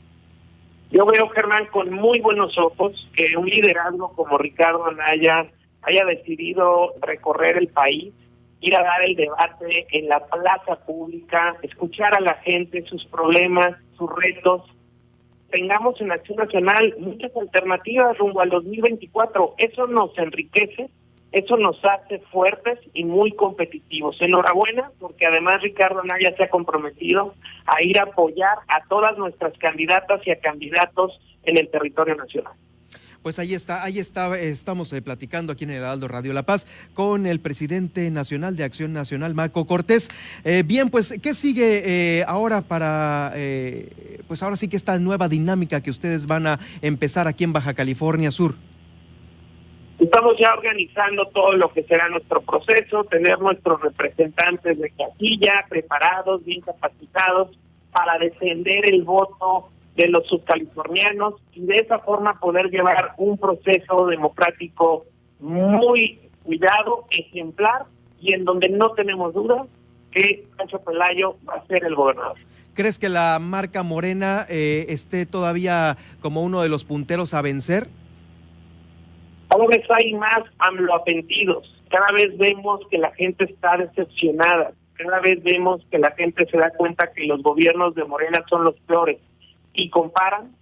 Yo veo, Germán, con muy buenos ojos que un liderazgo como Ricardo Anaya haya decidido recorrer el país, ir a dar el debate en la plaza pública, escuchar a la gente, sus problemas, sus retos. Tengamos en Acción Nacional muchas alternativas rumbo al 2024. Eso nos enriquece, eso nos hace fuertes y muy competitivos. Enhorabuena, porque además Ricardo Anaya se ha comprometido a ir a apoyar a todas nuestras candidatas y a candidatos en el territorio nacional. Pues ahí está, ahí está, estamos eh, platicando aquí en el Heraldo Radio La Paz con el presidente nacional de Acción Nacional, Marco Cortés. Eh, bien, pues, ¿qué sigue eh, ahora para, pues ahora sí que esta nueva dinámica que ustedes van a empezar aquí en Baja California Sur? Estamos ya organizando todo lo que será nuestro proceso, tener nuestros representantes de casilla preparados, bien capacitados para defender el voto de los subcalifornianos y de esa forma poder llevar un proceso democrático muy cuidado, ejemplar y en donde no tenemos duda que Pancho Pelayo va a ser el gobernador. ¿Crees que la marca Morena eh, esté todavía como uno de los punteros a vencer? Cada vez hay más amloapentidos, cada vez vemos que la gente está decepcionada, cada vez vemos que la gente se da cuenta que los gobiernos de Morena son los peores y comparan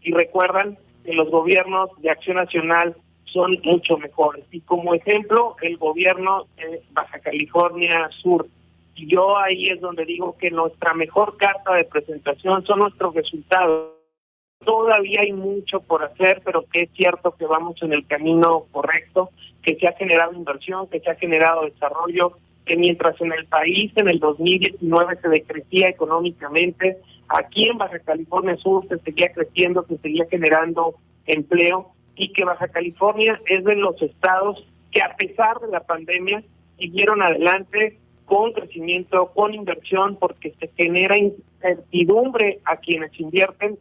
y recuerdan que los gobiernos de Acción Nacional son mucho mejores. Y como ejemplo, el gobierno de Baja California Sur. Y yo ahí es donde digo que nuestra mejor carta de presentación son nuestros resultados. Todavía hay mucho por hacer, pero que es cierto que vamos en el camino correcto, que se ha generado inversión, que se ha generado desarrollo, que mientras en el país en el 2019 se decrecía económicamente, aquí en Baja California Sur se seguía creciendo, se seguía generando empleo y que Baja California es de los estados que a pesar de la pandemia siguieron adelante con crecimiento, con inversión, porque se genera incertidumbre a quienes invierten,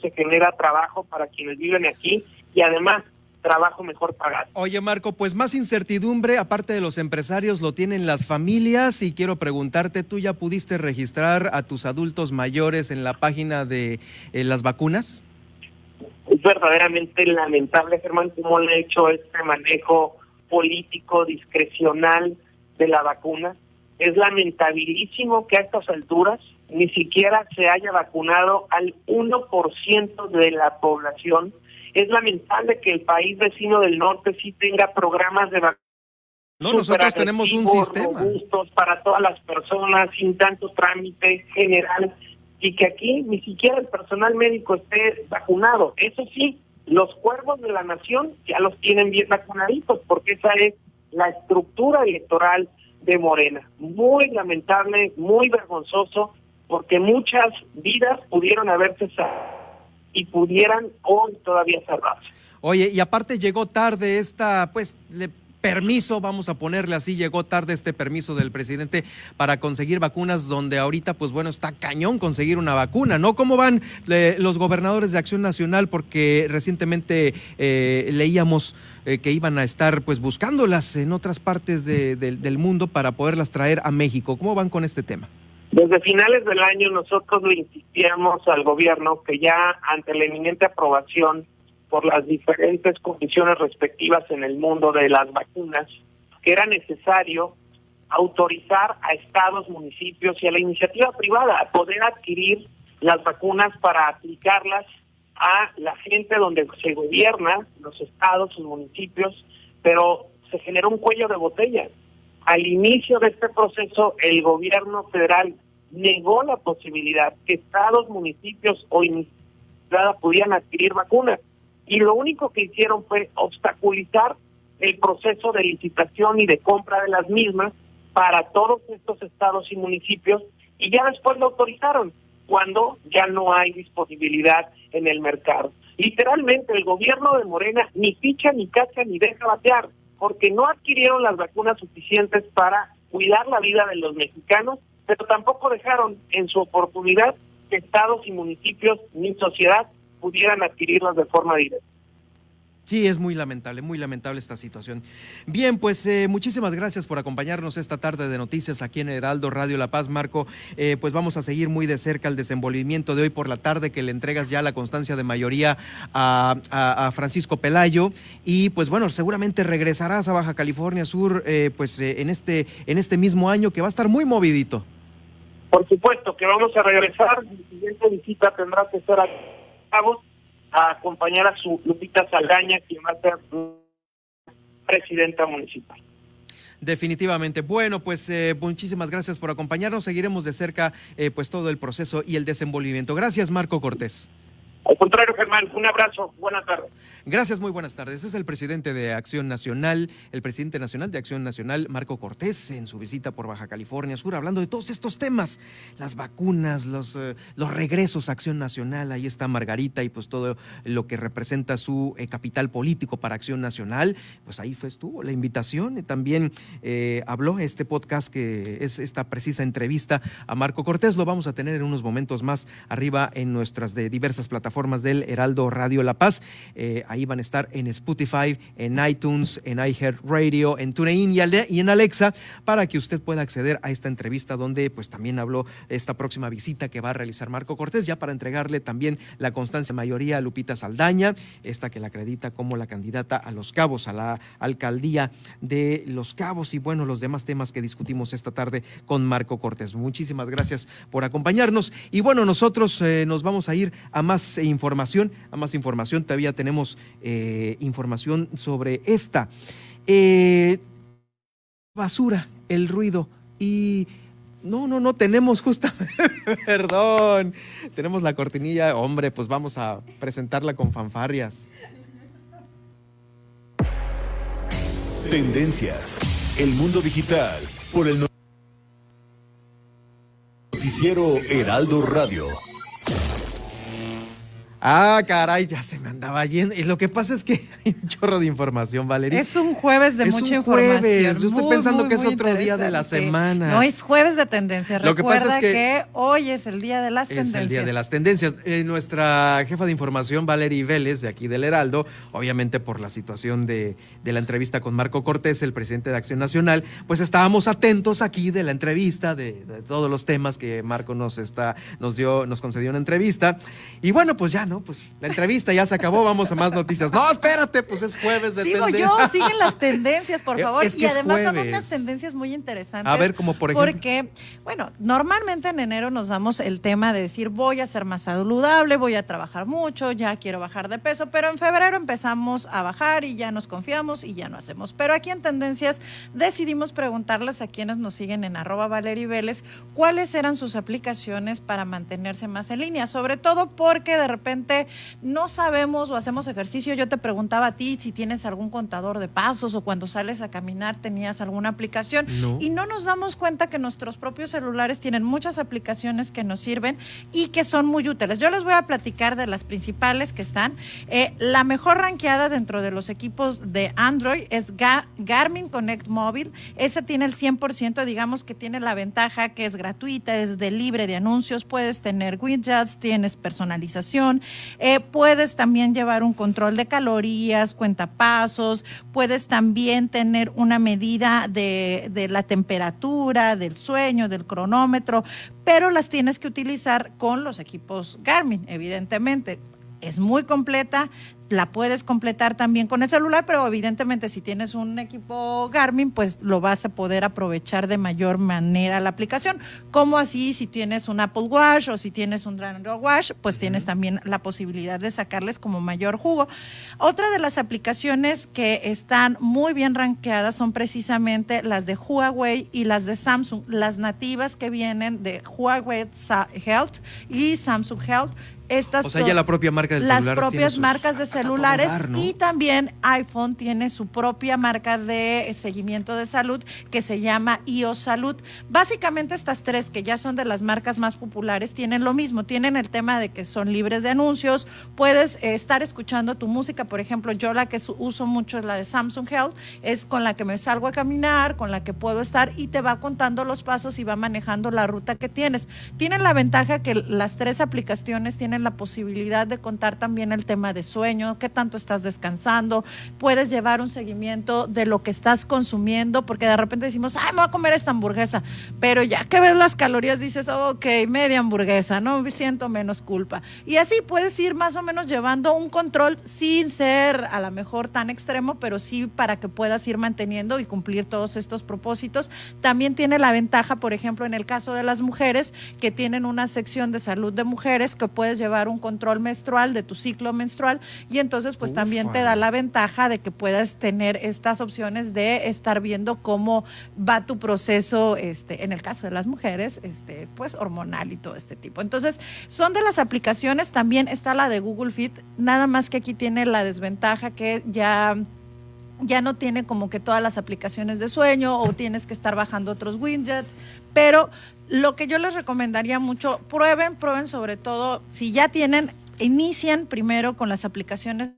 se genera trabajo para quienes viven aquí y además trabajo mejor pagado. Oye, Marco, pues más incertidumbre, aparte de los empresarios, lo tienen las familias y quiero preguntarte, ¿tú ya pudiste registrar a tus adultos mayores en la página de eh, las vacunas? Es verdaderamente lamentable, Germán, cómo le ha hecho este manejo político discrecional de la vacuna. Es lamentabilísimo que a estas alturas ni siquiera se haya vacunado al 1% de la población es lamentable que el país vecino del norte sí tenga programas de vacunación. No, nosotros tenemos un sistema. para todas las personas, sin tanto trámite general, y que aquí ni siquiera el personal médico esté vacunado. Eso sí, los cuervos de la nación ya los tienen bien vacunaditos, porque esa es la estructura electoral de Morena. Muy lamentable, muy vergonzoso, porque muchas vidas pudieron haberse salvado y pudieran hoy todavía cerrarse. Oye, y aparte llegó tarde esta, pues, le, permiso, vamos a ponerle así, llegó tarde este permiso del presidente para conseguir vacunas, donde ahorita, pues bueno, está cañón conseguir una vacuna, ¿no? ¿Cómo van los gobernadores de Acción Nacional? Porque recientemente eh, leíamos eh, que iban a estar, pues, buscándolas en otras partes del mundo para poderlas traer a México. ¿Cómo van con este tema? Desde finales del año nosotros le insistíamos al gobierno que ya ante la inminente aprobación por las diferentes condiciones respectivas en el mundo de las vacunas, que era necesario autorizar a estados, municipios y a la iniciativa privada a poder adquirir las vacunas para aplicarlas a la gente donde se gobierna, los estados, los municipios, pero se generó un cuello de botella. Al inicio de este proceso, el gobierno federal negó la posibilidad que estados, municipios o iniciativas pudieran adquirir vacunas. Y lo único que hicieron fue obstaculizar el proceso de licitación y de compra de las mismas para todos estos estados y municipios y ya después lo autorizaron cuando ya no hay disponibilidad en el mercado. Literalmente el gobierno de Morena ni ficha, ni cacha, ni deja batear porque no adquirieron las vacunas suficientes para cuidar la vida de los mexicanos, pero tampoco dejaron en su oportunidad que estados y municipios ni sociedad pudieran adquirirlas de forma directa. Sí, es muy lamentable, muy lamentable esta situación. Bien, pues eh, muchísimas gracias por acompañarnos esta tarde de noticias aquí en Heraldo Radio La Paz, Marco. Eh, pues vamos a seguir muy de cerca el desenvolvimiento de hoy por la tarde que le entregas ya la constancia de mayoría a, Francisco Pelayo y pues bueno, seguramente regresarás a Baja California Sur eh, pues en, este, en este mismo año que va a estar muy movidito. Por supuesto que vamos a regresar, mi siguiente visita tendrá que ser a Cabo a acompañar a su Lupita Saldaña, quien va a ser presidenta municipal. Definitivamente. Bueno, pues eh, muchísimas gracias por acompañarnos. Seguiremos de cerca eh, pues todo el proceso y el desenvolvimiento. Gracias, Marco Cortés. Al contrario, Germán, un abrazo. Buenas tardes. Gracias, muy buenas tardes. Es el presidente de Acción Nacional, el presidente nacional de Acción Nacional, Marco Cortés, en su visita por Baja California Sur, hablando de todos estos temas, las vacunas, los, eh, regresos a Acción Nacional. Ahí está Margarita y pues todo lo que representa su eh, capital político para Acción Nacional. Pues ahí fue, estuvo la invitación. También eh, habló este podcast que es esta precisa entrevista a Marco Cortés. Lo vamos a tener en unos momentos más arriba en nuestras de diversas plataformas del Heraldo Radio La Paz. Ahí van a estar en Spotify, en iTunes, en iHeartRadio, en TuneIn y en Alexa para que usted pueda acceder a esta entrevista donde pues también habló esta próxima visita que va a realizar Marco Cortés ya para entregarle también la constancia mayoría a Lupita Saldaña, esta que la acredita como la candidata a Los Cabos, a la alcaldía de Los Cabos y bueno, los demás temas que discutimos esta tarde con Marco Cortés. Muchísimas gracias por acompañarnos y bueno, nosotros eh, nos vamos a ir a más información, a más información, todavía tenemos eh, información sobre esta. Eh, basura, el ruido y... No, no, no, tenemos justamente, (laughs) perdón, tenemos la cortinilla, hombre, pues vamos a presentarla con fanfarrias. Tendencias, el mundo digital, por el noticiero Heraldo Radio. Ah, caray, ya se me andaba yendo. Y lo que pasa es que (laughs) hay un chorro de información, Valeria. Es un jueves de mucha un jueves. Yo estoy pensando que es otro día de la semana. No, es jueves de tendencias. Lo que pasa es que, hoy es el día de las tendencias. Es el día de las tendencias. Eh, nuestra jefa de información, Valeria Vélez, de aquí del Heraldo, obviamente por la situación de, de, la entrevista con Marco Cortés, el presidente de Acción Nacional, pues estábamos atentos aquí de la entrevista, de, de todos los temas que Marco nos está, nos dio, nos concedió una entrevista. Y bueno, pues ya no, pues la entrevista ya se acabó, vamos a más noticias. No, espérate, pues es jueves de Sigo yo, siguen las tendencias, por (laughs) favor. y además son unas tendencias muy interesantes. A ver, como por ejemplo. Porque, bueno, normalmente en enero nos damos el tema de decir voy a ser más saludable, voy a trabajar mucho, ya quiero bajar de peso, pero en febrero empezamos a bajar y ya nos confiamos y ya no hacemos. Pero aquí en Tendencias decidimos preguntarles a quienes nos siguen en arroba Valery Vélez cuáles eran sus aplicaciones para mantenerse más en línea, sobre todo porque de repente no sabemos o hacemos ejercicio. Yo te preguntaba a ti si tienes algún contador de pasos o cuando sales a caminar tenías alguna aplicación y no nos damos cuenta que nuestros propios celulares tienen muchas aplicaciones que nos sirven y que son muy útiles. Yo les voy a platicar de las principales que están. Eh, la mejor ranqueada dentro de los equipos de Android es Garmin Connect Móvil. Ese tiene el 100%, digamos que tiene la ventaja que es gratuita, es de libre de anuncios, puedes tener widgets, tienes personalización, eh, puedes también llevar un control de calorías, cuentapasos, puedes también tener una medida de, de la temperatura, del sueño, del cronómetro, pero las tienes que utilizar con los equipos Garmin, evidentemente. Es muy completa, la puedes completar también con el celular, pero evidentemente si tienes un equipo Garmin, pues lo vas a poder aprovechar de mayor manera la aplicación. Como así si tienes un Apple Watch o si tienes un Android Watch, pues tienes también la posibilidad de sacarles como mayor jugo. Otra de las aplicaciones que están muy bien rankeadas son precisamente las de Huawei y las de Samsung, las nativas que vienen de Huawei Health y Samsung Health estas o sea, ya la propia marca del las propias marcas de celulares y también iPhone tiene su propia marca de seguimiento de salud que se llama iOS Salud. Básicamente estas tres que ya son de las marcas más populares tienen lo mismo, tienen el tema de que son libres de anuncios, puedes eh, estar escuchando tu música, por ejemplo, yo la que uso mucho es la de Samsung Health, es con la que me salgo a caminar, con la que puedo estar y te va contando los pasos y va manejando la ruta que tienes. Tienen la ventaja que las tres aplicaciones tienen la posibilidad de contar también el tema de sueño, qué tanto estás descansando, puedes llevar un seguimiento de lo que estás consumiendo, porque de repente decimos, ay, me voy a comer esta hamburguesa, pero ya que ves las calorías dices, ok, media hamburguesa, no siento menos culpa. Y así puedes ir más o menos llevando un control sin ser a lo mejor tan extremo, pero sí para que puedas ir manteniendo y cumplir todos estos propósitos. También tiene la ventaja, por ejemplo, en el caso de las mujeres, que tienen una sección de salud de mujeres, que puedes llevar un control menstrual de tu ciclo menstrual y entonces pues también te da la ventaja de que puedas tener estas opciones de estar viendo cómo va tu proceso, este, en el caso de las mujeres, este, pues hormonal y todo este tipo. Entonces, son de las aplicaciones, también está la de Google Fit, nada más que aquí tiene la desventaja que ya ya no tiene como que todas las aplicaciones de sueño o tienes que estar bajando otros widgets, pero lo que yo les recomendaría mucho, prueben, prueben sobre todo, si ya tienen, inician primero con las aplicaciones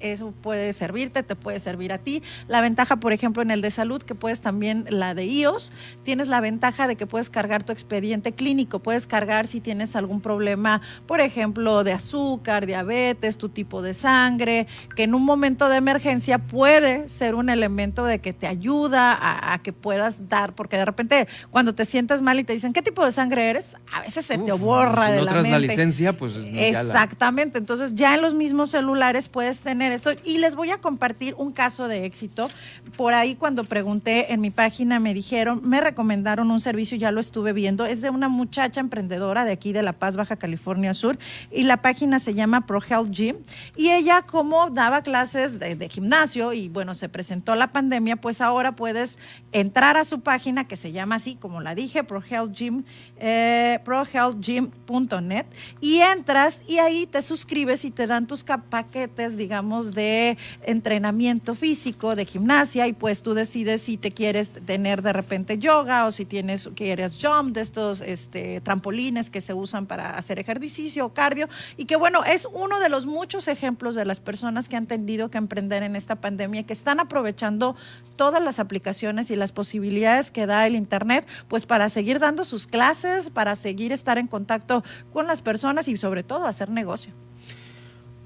eso puede servirte, te puede servir a ti. La ventaja, por ejemplo, en el de salud, que puedes también, la de iOS, tienes la ventaja de que puedes cargar tu expediente clínico, puedes cargar si tienes algún problema, por ejemplo, de azúcar, diabetes, tu tipo de sangre, que en un momento de emergencia puede ser un elemento de que te ayuda a, que puedas dar, porque de repente cuando te sientes mal y te dicen, ¿qué tipo de sangre eres? A veces se te borra si de no la mente. la licencia, pues Exactamente, entonces ya en los mismos celulares puedes tener esto. Y les voy a compartir un caso de éxito. Por ahí cuando pregunté en mi página me dijeron, me recomendaron un servicio, ya lo estuve viendo, es de una muchacha emprendedora de aquí de La Paz, Baja California Sur, y la página se llama Pro Health Gym. Y ella como daba clases de, gimnasio y bueno, se presentó la pandemia, pues ahora puedes entrar a su página que se llama así, como la dije, Pro Health Gym, eh, prohealthgym.net, y entras y ahí te suscribes y te dan tus paquetes digamos, de entrenamiento físico, de gimnasia, y pues tú decides si te quieres tener de repente yoga o si tienes, quieres jump, de estos este, trampolines que se usan para hacer ejercicio o cardio, y que bueno, es uno de los muchos ejemplos de las personas que han tenido que emprender en esta pandemia, que están aprovechando todas las aplicaciones y las posibilidades que da el Internet, pues para seguir dando sus clases, para seguir estar en contacto con las personas y sobre todo hacer negocio.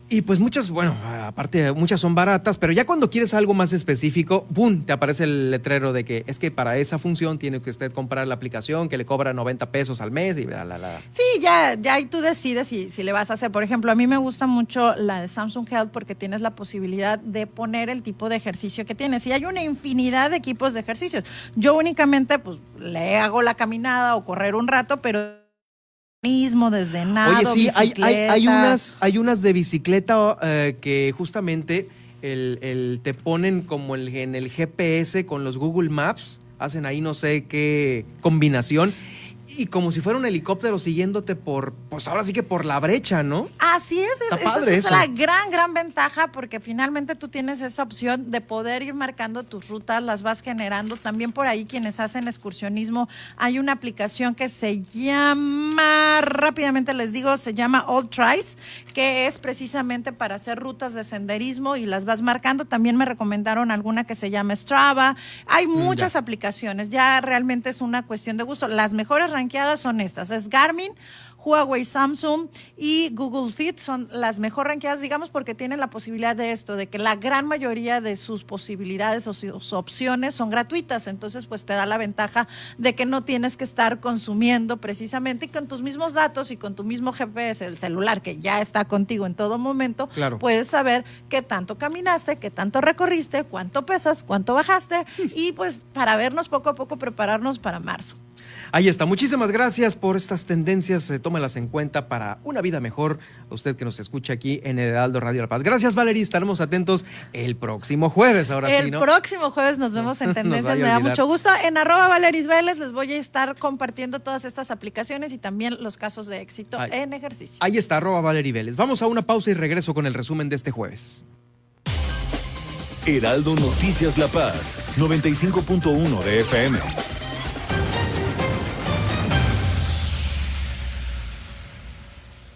Y pues muchas, bueno, aparte muchas son baratas, pero ya cuando quieres algo más específico, ¡boom! Te aparece el letrero de que es que para esa función tiene que usted comprar la aplicación que le cobra 90 pesos al mes y la, la, la. Sí, ya, ya ahí tú decides si, si le vas a hacer. Por ejemplo, a mí me gusta mucho la de Samsung Health porque tienes la posibilidad de poner el tipo de ejercicio que tienes. Y hay una infinidad de equipos de ejercicios. Yo únicamente pues le hago la caminada o correr un rato, pero mismo, desde nada. Oye, sí, hay, hay, unas, hay unas de bicicleta eh, que justamente el, te ponen como el, en el GPS con los Google Maps, hacen ahí no sé qué combinación y como si fuera un helicóptero siguiéndote por, pues ahora sí que por la brecha, ¿no? Así es, es esa es la gran, gran ventaja porque finalmente tú tienes esa opción de poder ir marcando tus rutas, las vas generando. También por ahí quienes hacen excursionismo, hay una aplicación que se llama, rápidamente les digo, se llama All Tries, que es precisamente para hacer rutas de senderismo y las vas marcando. También me recomendaron alguna que se llama Strava. Hay mm, muchas aplicaciones, ya realmente es una cuestión de gusto. Las mejores ranqueadas son estas, es Garmin, Huawei, Samsung y Google Fit son las mejor ranqueadas, digamos, porque tienen la posibilidad de esto, de que la gran mayoría de sus posibilidades o sus opciones son gratuitas. Entonces, pues te da la ventaja de que no tienes que estar consumiendo precisamente y con tus mismos datos y con tu mismo GPS, el celular que ya está contigo en todo momento, puedes saber qué tanto caminaste, qué tanto recorriste, cuánto pesas, cuánto bajaste y pues para vernos poco a poco prepararnos para marzo. Ahí está. Muchísimas gracias por estas tendencias. Eh, tómelas en cuenta para una vida mejor. A usted que nos escucha aquí en el Heraldo Radio La Paz. Gracias, Valeria. Estaremos atentos el próximo jueves. Ahora el sí, ¿no? El próximo jueves nos vemos en (laughs) Tendencias. Me da mucho gusto. En arroba Valeris Vélez les voy a estar compartiendo todas estas aplicaciones y también los casos de éxito en ejercicio. Ahí está, arroba Valeris Vélez. Vamos a una pausa y regreso con el resumen de este jueves. Heraldo Noticias La Paz, 95.1 de FM.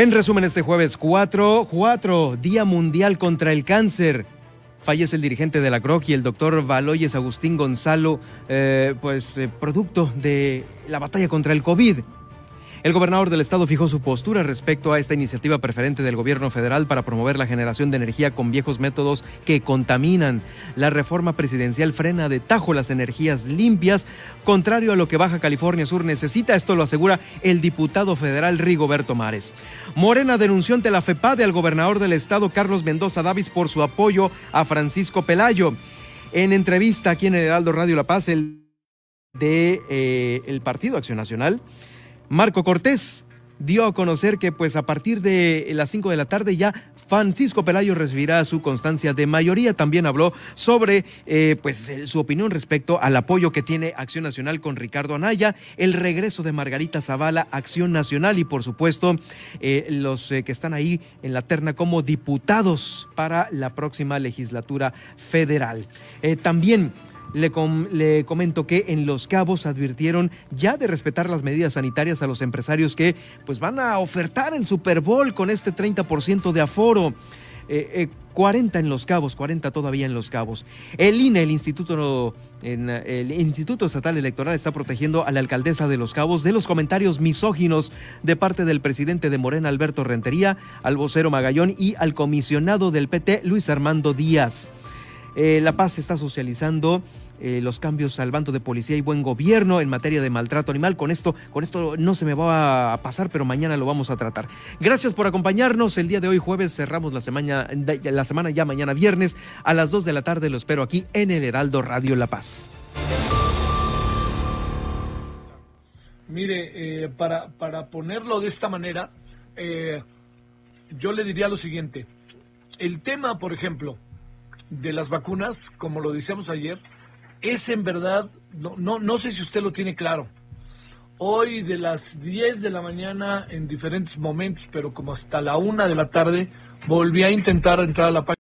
En resumen, este jueves 4, 4, Día Mundial contra el Cáncer. Fallece el dirigente de la CROC y el doctor Valoyes Agustín Gonzalo, eh, pues eh, producto de la batalla contra el COVID. El gobernador del estado fijó su postura respecto a esta iniciativa preferente del gobierno federal para promover la generación de energía con viejos métodos que contaminan. La reforma presidencial frena de tajo las energías limpias, contrario a lo que Baja California Sur necesita. Esto lo asegura el diputado federal Rigoberto Mares. Morena denunció ante la FEPADE al gobernador del estado Carlos Mendoza Davis por su apoyo a Francisco Pelayo. En entrevista aquí en el Heraldo Radio La Paz, el de eh, el Partido Acción Nacional, Marco Cortés dio a conocer que pues a partir de las 5 de la tarde ya Francisco Pelayo recibirá su constancia de mayoría. También habló sobre eh, pues su opinión respecto al apoyo que tiene Acción Nacional con Ricardo Anaya, el regreso de Margarita Zavala, Acción Nacional y por supuesto eh, los eh, que están ahí en la terna como diputados para la próxima legislatura federal. también le, le, comento que en Los Cabos advirtieron ya de respetar las medidas sanitarias a los empresarios que pues van a ofertar el Super Bowl con este 30% de aforo. 40 eh, eh, en Los Cabos, 40 todavía en Los Cabos. El INE, el Instituto, el Instituto Estatal Electoral, está protegiendo a la alcaldesa de Los Cabos de los comentarios misóginos de parte del presidente de Morena, Alberto Rentería, al vocero Magallón y al comisionado del PT, Luis Armando Díaz. Eh, la Paz está socializando eh, los cambios al bando de policía y buen gobierno en materia de maltrato animal. Con esto, con esto no se me va a pasar, pero mañana lo vamos a tratar. Gracias por acompañarnos. El día de hoy, jueves, cerramos la semana, la semana ya mañana viernes a las 2 de la tarde. Lo espero aquí en el Heraldo Radio La Paz. Mire, eh, para, para ponerlo de esta manera, yo le diría lo siguiente. El tema, por ejemplo, de las vacunas, como lo decíamos ayer, es en verdad, no, no, no sé si usted lo tiene claro. Hoy de las 10 de la mañana en diferentes momentos, pero como hasta la una de la tarde, volví a intentar entrar a la página